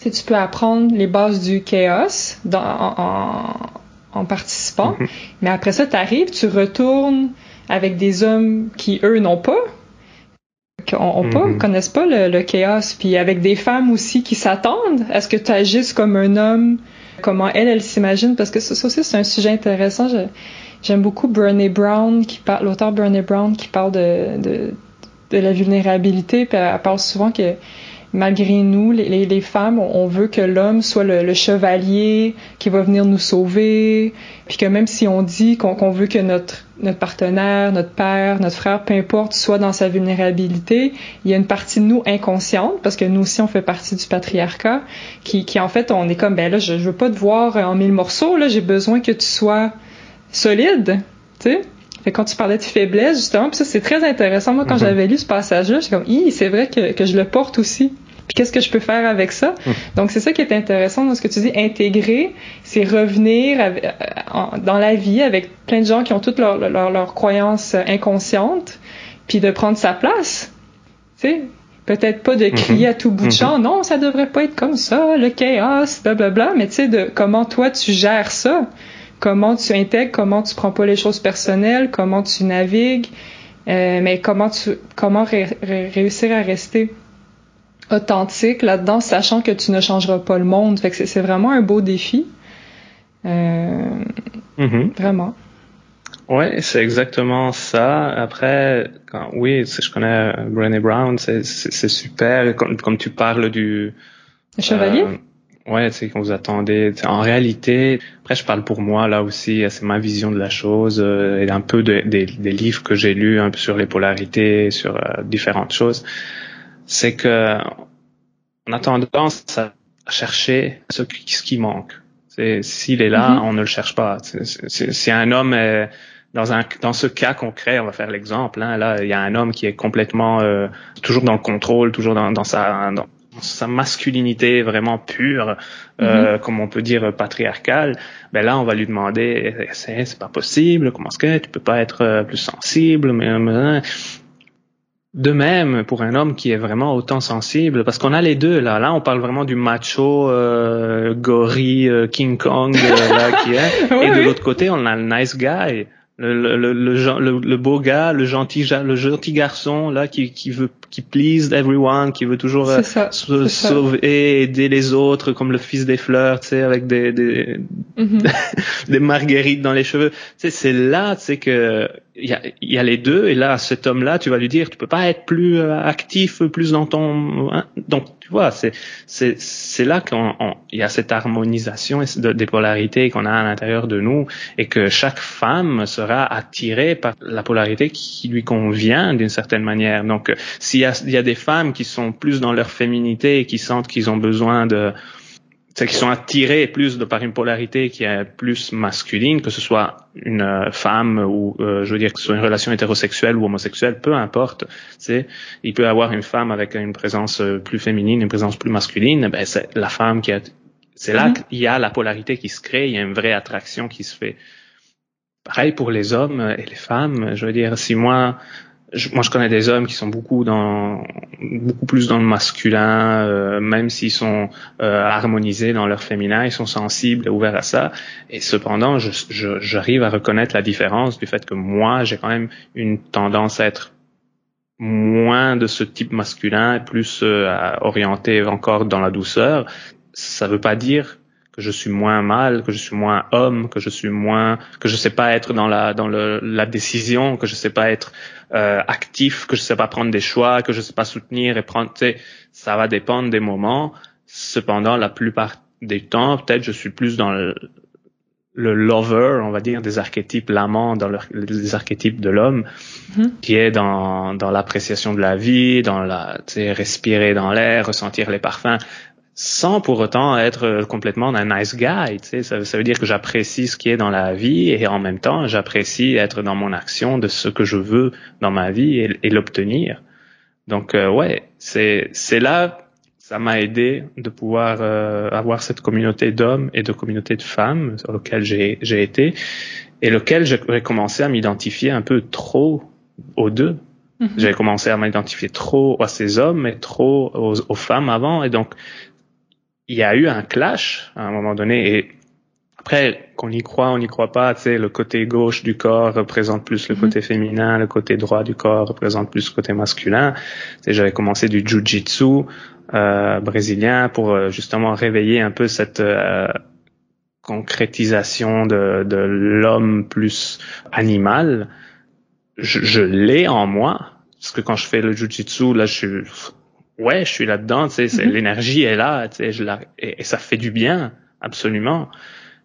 tu peux apprendre les bases du chaos en, participant, mm-hmm. mais après ça, tu arrives, tu retournes avec des hommes qui, eux, n'ont pas, qui ont, pas, mm-hmm. connaissent pas le, le, chaos, puis avec des femmes aussi qui s'attendent à ce que tu agisses comme un homme comment elle, elle s'imagine, parce que ça, aussi, c'est un sujet intéressant. J'aime beaucoup Brené Brown, qui parle, l'auteur Brené Brown, qui parle de, de, la vulnérabilité, puis elle, parle souvent que malgré nous, les, les, femmes, on veut que l'homme soit le, chevalier qui va venir nous sauver, puis que même si on dit qu'on veut que notre notre partenaire, notre père, notre frère, peu importe, soit dans sa vulnérabilité, il y a une partie de nous inconsciente, parce que nous aussi on fait partie du patriarcat, qui, qui en fait on est comme ben là je, je veux pas te voir en mille morceaux, là j'ai besoin que tu sois solide, tu sais. Fait quand tu parlais de faiblesse, justement, puis ça, c'est très intéressant. Moi, quand mm-hmm. j'avais lu ce passage-là, j'étais comme, c'est vrai que, que je le porte aussi. Puis qu'est-ce que je peux faire avec ça? Mm. Donc, c'est ça qui est intéressant dans ce que tu dis. Intégrer, c'est revenir euh, dans la vie avec plein de gens qui ont toutes leurs leur, leur croyances inconscientes, puis de prendre sa place. Tu sais, peut-être pas de mm-hmm. crier à tout bout de champ, non, ça devrait pas être comme ça, le chaos, blablabla, mais tu sais, de comment toi tu gères ça comment tu intègres, comment tu prends pas les choses personnelles, comment tu navigues, euh, mais comment tu comment réussir à rester authentique là-dedans, sachant que tu ne changeras pas le monde. Fait que c'est vraiment un beau défi. Euh, mm-hmm. Vraiment. Ouais, c'est exactement ça. Après, quand, oui, je connais Brené Brown, c'est super. Comme, comme, tu parles du le chevalier? Euh, Ouais, c'est qu'on vous attendez. En réalité, après je parle pour moi là aussi, c'est ma vision de la chose euh, et un peu de, des livres que j'ai lus un peu sur les polarités, sur euh, différentes choses. C'est que on a tendance à chercher ce qui, ce qui manque. S'il est là, mm-hmm. on ne le cherche pas. Si un homme est dans un dans ce cas concret, on va faire l'exemple. Hein, là, il y a un homme qui est complètement euh, toujours dans le contrôle, toujours dans, dans sa dans, sa masculinité vraiment pure, euh, mhm. comme on peut dire patriarcale, ben là on va lui demander c'est pas possible, comment est-ce que tu peux pas être euh, plus sensible, mais, de même pour un homme qui est vraiment autant sensible, parce qu'on a les deux là. Là, on parle vraiment du macho, euh, gorille, euh, King Kong là qui est, <laughs> et de l'autre côté, on a le nice guy le, le, le, le, beau gars, le gentil, le gentil garçon là qui, qui veut, qui please everyone, qui veut toujours euh, se sauver, aider les autres, comme le fils des fleurs, tu sais, avec des des, mm-hmm. <laughs> des marguerites dans les cheveux. Tu sais, c'est là, tu sais que il y a, y a, les deux et là cet homme là tu vas lui dire tu peux pas être plus euh, actif plus dans ton hein. donc tu vois c'est c'est c'est là qu'il y a cette harmonisation des polarités qu'on a à l'intérieur de nous et que chaque femme sera attirée par la polarité qui lui convient d'une certaine manière donc s'il y a il y a des femmes qui sont plus dans leur féminité et qui sentent qu'ils ont besoin de c'est qu'ils sont attirés plus de par une polarité qui est plus masculine, que ce soit une euh, femme ou euh, je veux dire que ce soit une relation hétérosexuelle ou homosexuelle, peu importe. C'est il peut avoir une femme avec une présence euh, plus féminine, une présence plus masculine. Ben c'est la femme qui a, c'est là mm-hmm. qu'il y a la polarité qui se crée, il y a une vraie attraction qui se fait. Pareil pour les hommes et les femmes. Je veux dire, si moi moi, je connais des hommes qui sont beaucoup dans, beaucoup plus dans le masculin, euh, même s'ils sont euh, harmonisés dans leur féminin, ils sont sensibles et ouverts à ça. Et cependant, j'arrive à reconnaître la différence du fait que moi, j'ai quand même une tendance à être moins de ce type masculin, plus euh, orienté encore dans la douceur. Ça veut pas dire que je suis moins mal, que je suis moins homme, que je suis moins, que je sais pas être dans la dans le, la décision, que je sais pas être euh, actif, que je sais pas prendre des choix, que je sais pas soutenir et prendre. Tu sais, ça va dépendre des moments. Cependant, la plupart des temps, peut-être je suis plus dans le, le lover, on va dire, des archétypes, l'amant dans les archétypes de l'homme, mm-hmm. qui est dans, dans l'appréciation de la vie, dans la, tu sais, respirer dans l'air, ressentir les parfums sans pour autant être complètement un nice guy. Tu sais, ça, ça, veut dire que j'apprécie ce qui est dans la vie et en même temps, j'apprécie être dans mon action de ce que je veux dans ma vie et, et l'obtenir. Donc, euh, ouais, c'est c'est là, ça m'a aidé de pouvoir euh, avoir cette communauté d'hommes et de communauté de femmes sur lequel j'ai j'ai été et lequel j'ai commencé à m'identifier un peu trop aux deux. Mm-hmm. J'ai commencé à m'identifier trop à ces hommes et trop aux, aux femmes avant et donc il y a eu un clash à un moment donné et après, qu'on y croit, on n'y croit pas, tu sais, le côté gauche du corps représente plus le mhm. côté féminin, le côté droit du corps représente plus le côté masculin. Tu j'avais commencé du jiu-jitsu euh, brésilien pour euh, justement réveiller un peu cette euh, concrétisation de, de l'homme plus animal. Je, je l'ai en moi, parce que quand je fais le jiu-jitsu, là, je suis ouais, je suis là-dedans, tu sais, mhm. l'énergie est là, tu sais, je la, et, ça fait du bien, absolument.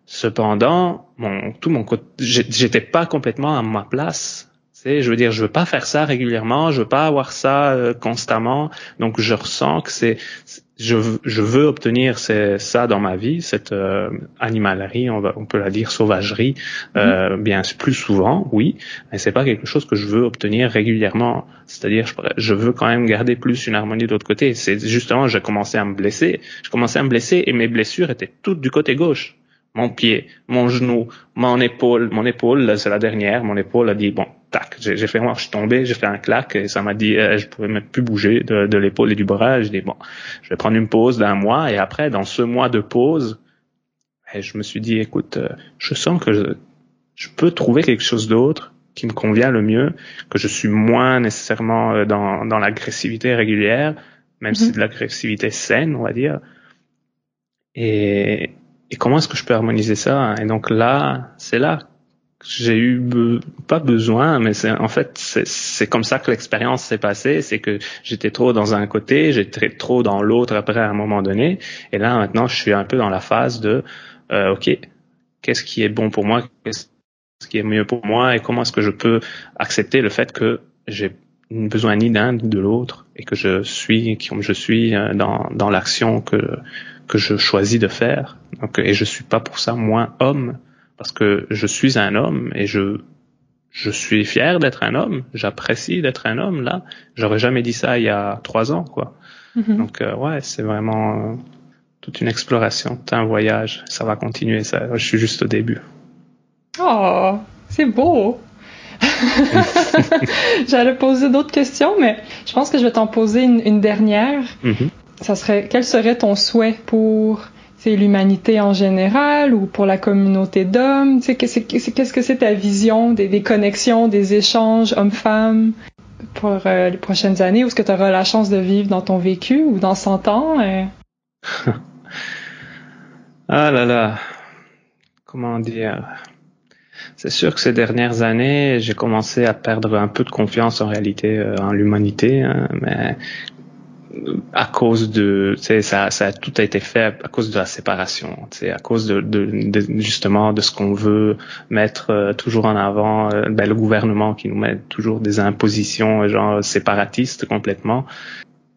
Cependant, mon, tout mon côté, j'étais pas complètement à ma place. Tu sais, je veux dire, je veux pas faire ça régulièrement, je veux pas avoir ça euh, constamment. Donc, je ressens que c'est, je, je, veux obtenir ça dans ma vie, cette euh, animalerie, on, va, on peut la dire sauvagerie, euh, mhm. bien plus souvent, oui, mais c'est pas quelque chose que je veux obtenir régulièrement. C'est-à-dire, je, je, veux quand même garder plus une harmonie de l'autre côté. C'est justement, j'ai commencé à me blesser. Je commençais à me blesser et mes blessures étaient toutes du côté gauche mon pied, mon genou, mon épaule. Mon épaule, c'est la dernière. Mon épaule a dit bon, tac. J'ai fait moi, je suis tombé, j'ai fait un claque et ça m'a dit euh, je pouvais même plus bouger de, de l'épaule et du bras. Je dis bon, je vais prendre une pause d'un mois et après dans ce mois de pause, eh, je me suis dit écoute, euh, je sens que je, je peux trouver quelque chose d'autre qui me convient le mieux, que je suis moins nécessairement euh, dans, dans l'agressivité régulière, même si mm-hmm. c'est de l'agressivité saine, on va dire. Et, et comment est-ce que je peux harmoniser ça? Et donc là, c'est là j'ai eu pas besoin, mais c'est en fait c'est comme ça que l'expérience s'est passée, c'est que j'étais trop dans un côté, j'étais trop dans l'autre après à un moment donné, et là maintenant je suis un peu dans la phase de euh, ok, qu'est-ce qui est bon pour moi, qu'est-ce qui est mieux pour moi, et comment est-ce que je peux accepter le fait que j'ai besoin ni d'un ni de l'autre et que je suis comme je suis euh, dans, dans l'action que que je choisis de faire. Donc, et je suis pas pour ça moins homme parce que je suis un homme et je je suis fier d'être un homme. J'apprécie d'être un homme là. J'aurais jamais dit ça il y a trois ans quoi. Mm-hmm. Donc euh, ouais, c'est vraiment euh, toute une exploration, c'est un voyage. Ça va continuer. Ça, je suis juste au début. Oh, c'est beau. <laughs> <laughs> J'allais poser d'autres questions, mais je pense que je vais t'en poser une, une dernière. Mm-hmm ça serait quel serait ton souhait pour l'humanité en général ou pour la communauté d'hommes? Qu'est-ce que c'est ta vision des, connexions, des échanges hommes-femmes pour euh, les prochaines années? Ou est-ce que tu auras la chance de vivre dans ton vécu ou dans 100 ans euh? <laughs> Ah là là, comment dire? C'est sûr que ces dernières années, j'ai commencé à perdre un peu de confiance en réalité euh, en l'humanité, hein, mais à cause de, tu ça, ça tout a été fait à cause de la séparation, tu sais, à cause de, de, justement de ce qu'on veut mettre euh, toujours en avant, euh, ben, le gouvernement qui nous met toujours des impositions genre séparatistes complètement,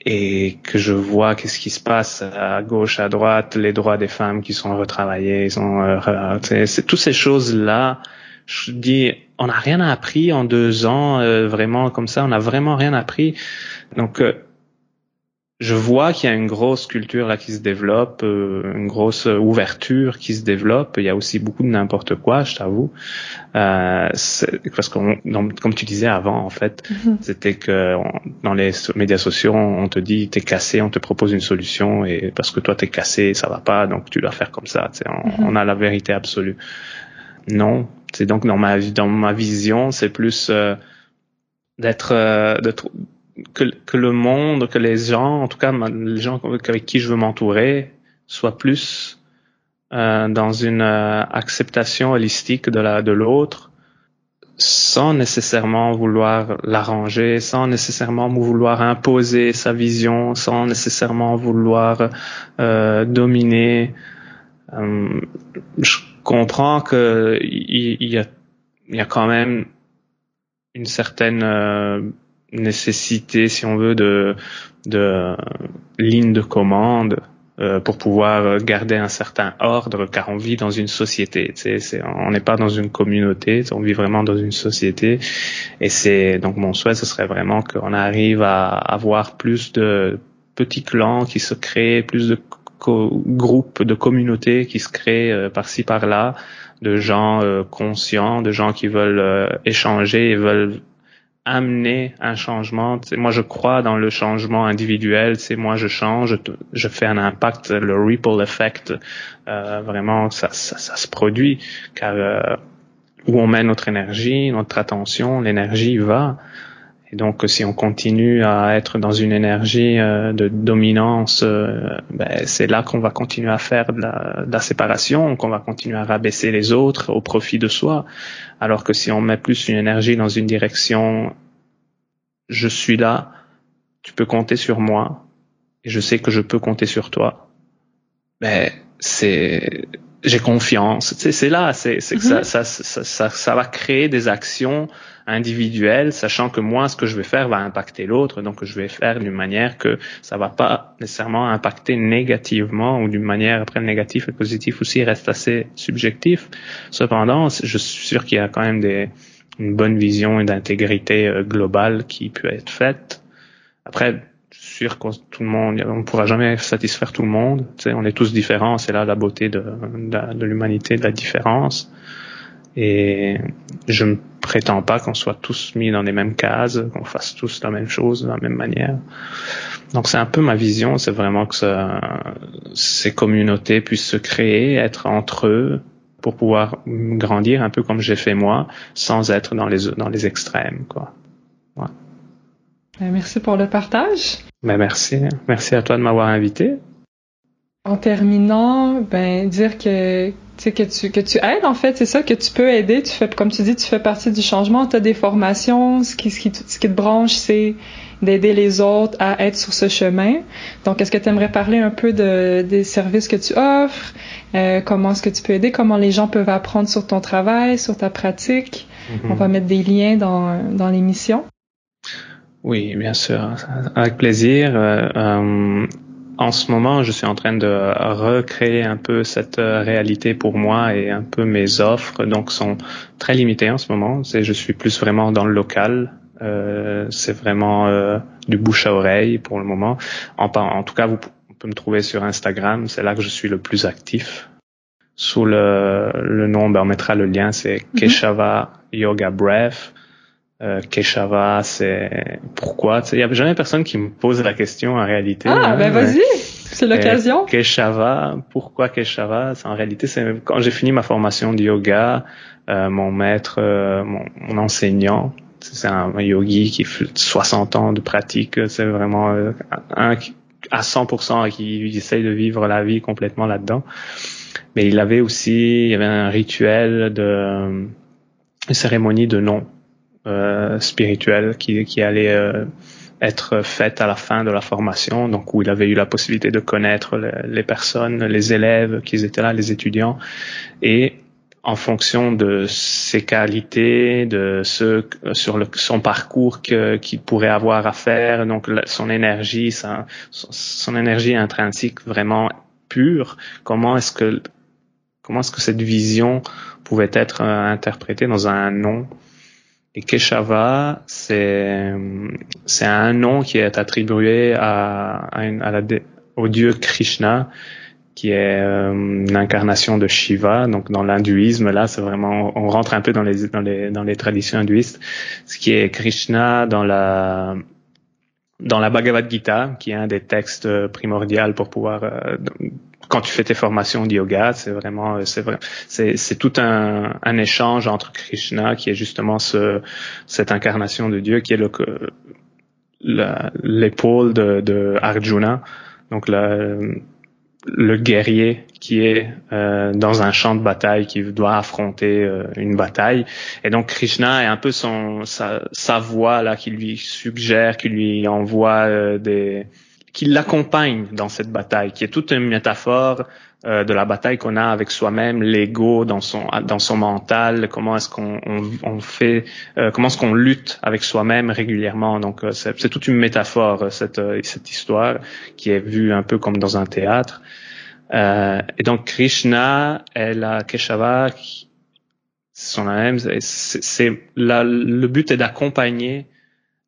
et que je vois qu'est-ce qui se passe à gauche, à droite, les droits des femmes qui sont retravaillés, ils sont, euh, c'est toutes ces choses là. Je dis, on n'a rien appris en deux ans, vraiment comme ça, on n'a vraiment rien appris. Donc je vois qu'il y a une grosse culture là qui se développe, euh, une grosse ouverture qui se développe. Il y a aussi beaucoup de n'importe quoi, je t'avoue, euh, parce que comme tu disais avant, en fait, mm-hmm. c'était que dans les médias sociaux, on te dit t'es cassé, on te propose une solution et parce que toi t'es cassé, ça va pas, donc tu dois faire comme ça. On, mm-hmm. on, a la vérité absolue. Non, c'est donc dans ma dans ma vision, c'est plus euh, d'être euh, de que, que, le monde, que les gens, en tout cas les gens avec qui je veux m'entourer, soient plus euh, dans une euh, acceptation holistique de la de l'autre, sans nécessairement vouloir l'arranger, sans nécessairement vouloir imposer sa vision, sans nécessairement vouloir euh, dominer. Euh, je comprends que il y, a il y a quand même une certaine euh, nécessité, si on veut, de, de ligne de commande euh, pour pouvoir garder un certain ordre, car on vit dans une société. C'est, on n'est pas dans une communauté, on vit vraiment dans une société. Et c'est donc mon souhait, ce serait vraiment qu'on arrive à avoir plus de petits clans qui se créent, plus de groupes, de communautés qui se créent euh, par-ci par-là, de gens euh, conscients, de gens qui veulent échanger et veulent amener un changement. moi, je crois dans le changement individuel. C'est moi, je change, je fais un impact, le ripple effect. Euh, vraiment, ça, ça, ça, se produit car euh, où on met notre énergie, notre attention, l'énergie va. Et donc, si on continue à être dans une énergie euh, de dominance, euh, ben, c'est là qu'on va continuer à faire de la, de la séparation, qu'on va continuer à rabaisser les autres au profit de soi. Alors que si on met plus une énergie dans une direction, je suis là, tu peux compter sur moi, et je sais que je peux compter sur toi. Ben, c'est j'ai confiance. C'est là, c'est c'est ça, ça, ça, ça, ça va créer des actions individuelles, sachant que moi, ce que je vais faire va impacter l'autre, donc je vais faire d'une manière que ça va pas nécessairement impacter négativement ou d'une manière après négatif et positif aussi reste assez subjectif. Cependant, je suis sûr qu'il y a quand même des une bonne vision et d'intégrité globale qui peut être faite. Après, sûr que tout le monde, on ne pourra jamais satisfaire tout le monde. Tu sais, on est tous différents, c'est là la beauté de, de, l'humanité, de la différence. Et je ne prétends pas qu'on soit tous mis dans les mêmes cases, qu'on fasse tous la même chose de la même manière. Donc c'est un peu ma vision, c'est vraiment que ça, ces communautés puissent se créer, être entre eux pour pouvoir grandir un peu comme j'ai fait moi, sans être dans les dans les extrêmes, quoi. Ouais. Ben, merci pour le partage. Ben merci. Merci à toi de m'avoir invité. En terminant, ben dire que que tu que tu aides en fait, c'est ça que tu peux aider, tu fais comme tu dis, tu fais partie du changement, tu as des formations, ce qui ce qui, ce qui te branche c'est d'aider les autres à être sur ce chemin. Donc est-ce que tu aimerais parler un peu de des services que tu offres, euh, comment est-ce que tu peux aider, comment les gens peuvent apprendre sur ton travail, sur ta pratique? Mm-hmm. On va mettre des liens dans dans l'émission. Oui, bien sûr, avec plaisir. Euh, euh, en ce moment, je suis en train de recréer un peu cette euh, réalité pour moi et un peu mes offres donc sont très limitées en ce moment. C'est, je suis plus vraiment dans le local. Euh, c'est vraiment euh, du bouche à oreille pour le moment. En, en tout cas, vous pouvez me trouver sur Instagram. C'est là que je suis le plus actif. Sous le, le nom, ben, on mettra le lien. C'est mm-hmm. Keshava Yoga Breath. Euh, Keshava, c'est pourquoi? Il y a jamais personne qui me pose la question en réalité. Ah, hein, ben vas-y, c'est l'occasion. Keshava, pourquoi Keshava? En réalité, c'est quand j'ai fini ma formation de yoga, euh, mon maître, euh, mon, mon, enseignant, c'est un, yogi qui fait 60 ans de pratique. C'est vraiment euh, un à 100% qui essaye de vivre la vie complètement là-dedans. Mais il avait aussi, il y avait un rituel de une cérémonie de nom euh, spirituelle qui, allait euh, être faite à la fin de la formation, donc où il avait eu la possibilité de connaître les, personnes, les élèves qui étaient là, les étudiants, et en fonction de ses qualités, de ce sur son parcours qu'il pourrait avoir à faire, donc son énergie, son énergie intrinsèque vraiment pure. Comment est-ce que comment est-ce que cette vision pouvait être euh, interprétée dans un nom et Keshava, c'est c'est un nom qui est attribué à, à, à la, au dieu Krishna, qui est euh, l'incarnation de Shiva. Donc dans l'hindouisme, là, c'est vraiment, on rentre un peu dans les dans les dans les traditions hindouistes. Ce qui est Krishna dans la dans la Bhagavad Gita, qui est un des textes primordiaux pour pouvoir euh, quand tu fais tes formations de yoga, c'est vraiment, euh, c'est vrai, c'est, tout un, un, échange entre Krishna, qui est justement ce, cette incarnation de Dieu, qui est le, l'épaule de, de, Arjuna, donc le, le guerrier qui est euh, dans un champ de bataille, qui doit affronter euh, une bataille. Et donc Krishna est un peu son sa, sa voix là qui lui suggère, qui lui envoie euh, des qui l'accompagne dans cette bataille, qui est toute une métaphore euh, de la bataille qu'on a avec soi-même, l'ego dans son dans son mental, comment est-ce qu'on on, fait, euh, comment est-ce qu'on lutte avec soi-même régulièrement. Donc euh, c'est toute une métaphore cette cette histoire qui est vue un peu comme dans un théâtre. et donc Krishna et la Keshava, sont la même. C'est le but est d'accompagner,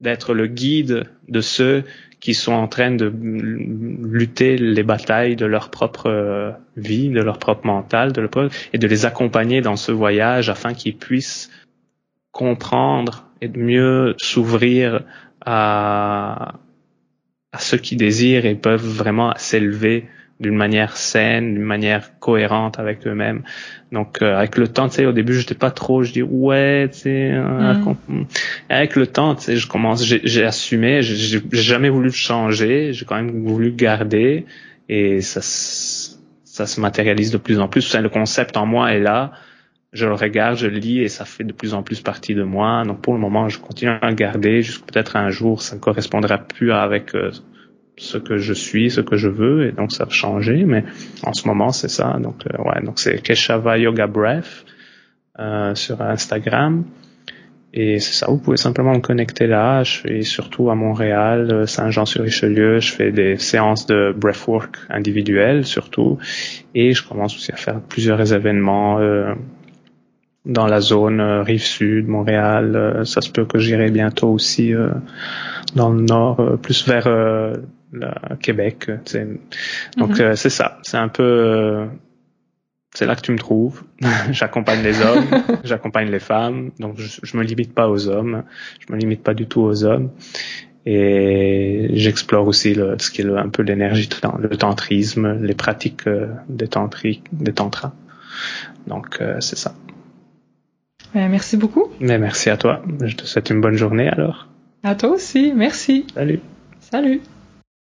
d'être le guide de ceux qui sont en train de lutter les batailles de leur propre euh, vie, de leur propre mental, de leur et de les accompagner dans ce voyage afin qu'ils puissent comprendre et mieux s'ouvrir à, à ceux qui désirent et peuvent vraiment s'élever d'une manière saine, d'une manière cohérente avec eux-mêmes. Donc euh, avec le temps, tu sais, au début j'étais pas trop, je dis ouais, tu sais, euh, mm. avec le temps, tu sais, je commence, j'ai assumé, j'ai jamais voulu changer, j'ai quand même voulu garder et ça, ça se matérialise de plus en plus. Le concept en moi est là, je le regarde, je le lis et ça fait de plus en plus partie de moi. Donc pour le moment, je continue à le garder, jusqu'à peut-être un jour ça ne correspondra plus avec euh, ce que je suis, ce que je veux, et donc ça va changer, mais en ce moment c'est ça. Donc euh, ouais, donc c'est Keshava Yoga Breath euh, sur Instagram. Et c'est ça, vous pouvez simplement me connecter là. Je suis surtout à Montréal, euh, Saint-Jean-sur-Richelieu. Je fais des séances de breathwork individuelles surtout. Et je commence aussi à faire plusieurs événements euh, dans la zone euh, rive sud, Montréal. ça se peut que j'irai bientôt aussi dans le nord, plus vers le Québec. Donc mhm. euh, c'est ça, c'est un peu euh, c'est là que tu me trouves. <laughs> j'accompagne les hommes, <laughs> j'accompagne les femmes, donc je, je me limite pas aux hommes, je me limite pas du tout aux hommes. Et j'explore aussi le, ce qui est un peu l'énergie, le tantrisme, les pratiques euh, des tantriques, des tantras. Donc c'est ça. Merci beaucoup. Mais merci à toi. Je te souhaite une bonne journée alors. À toi aussi. Merci. Salut. Salut.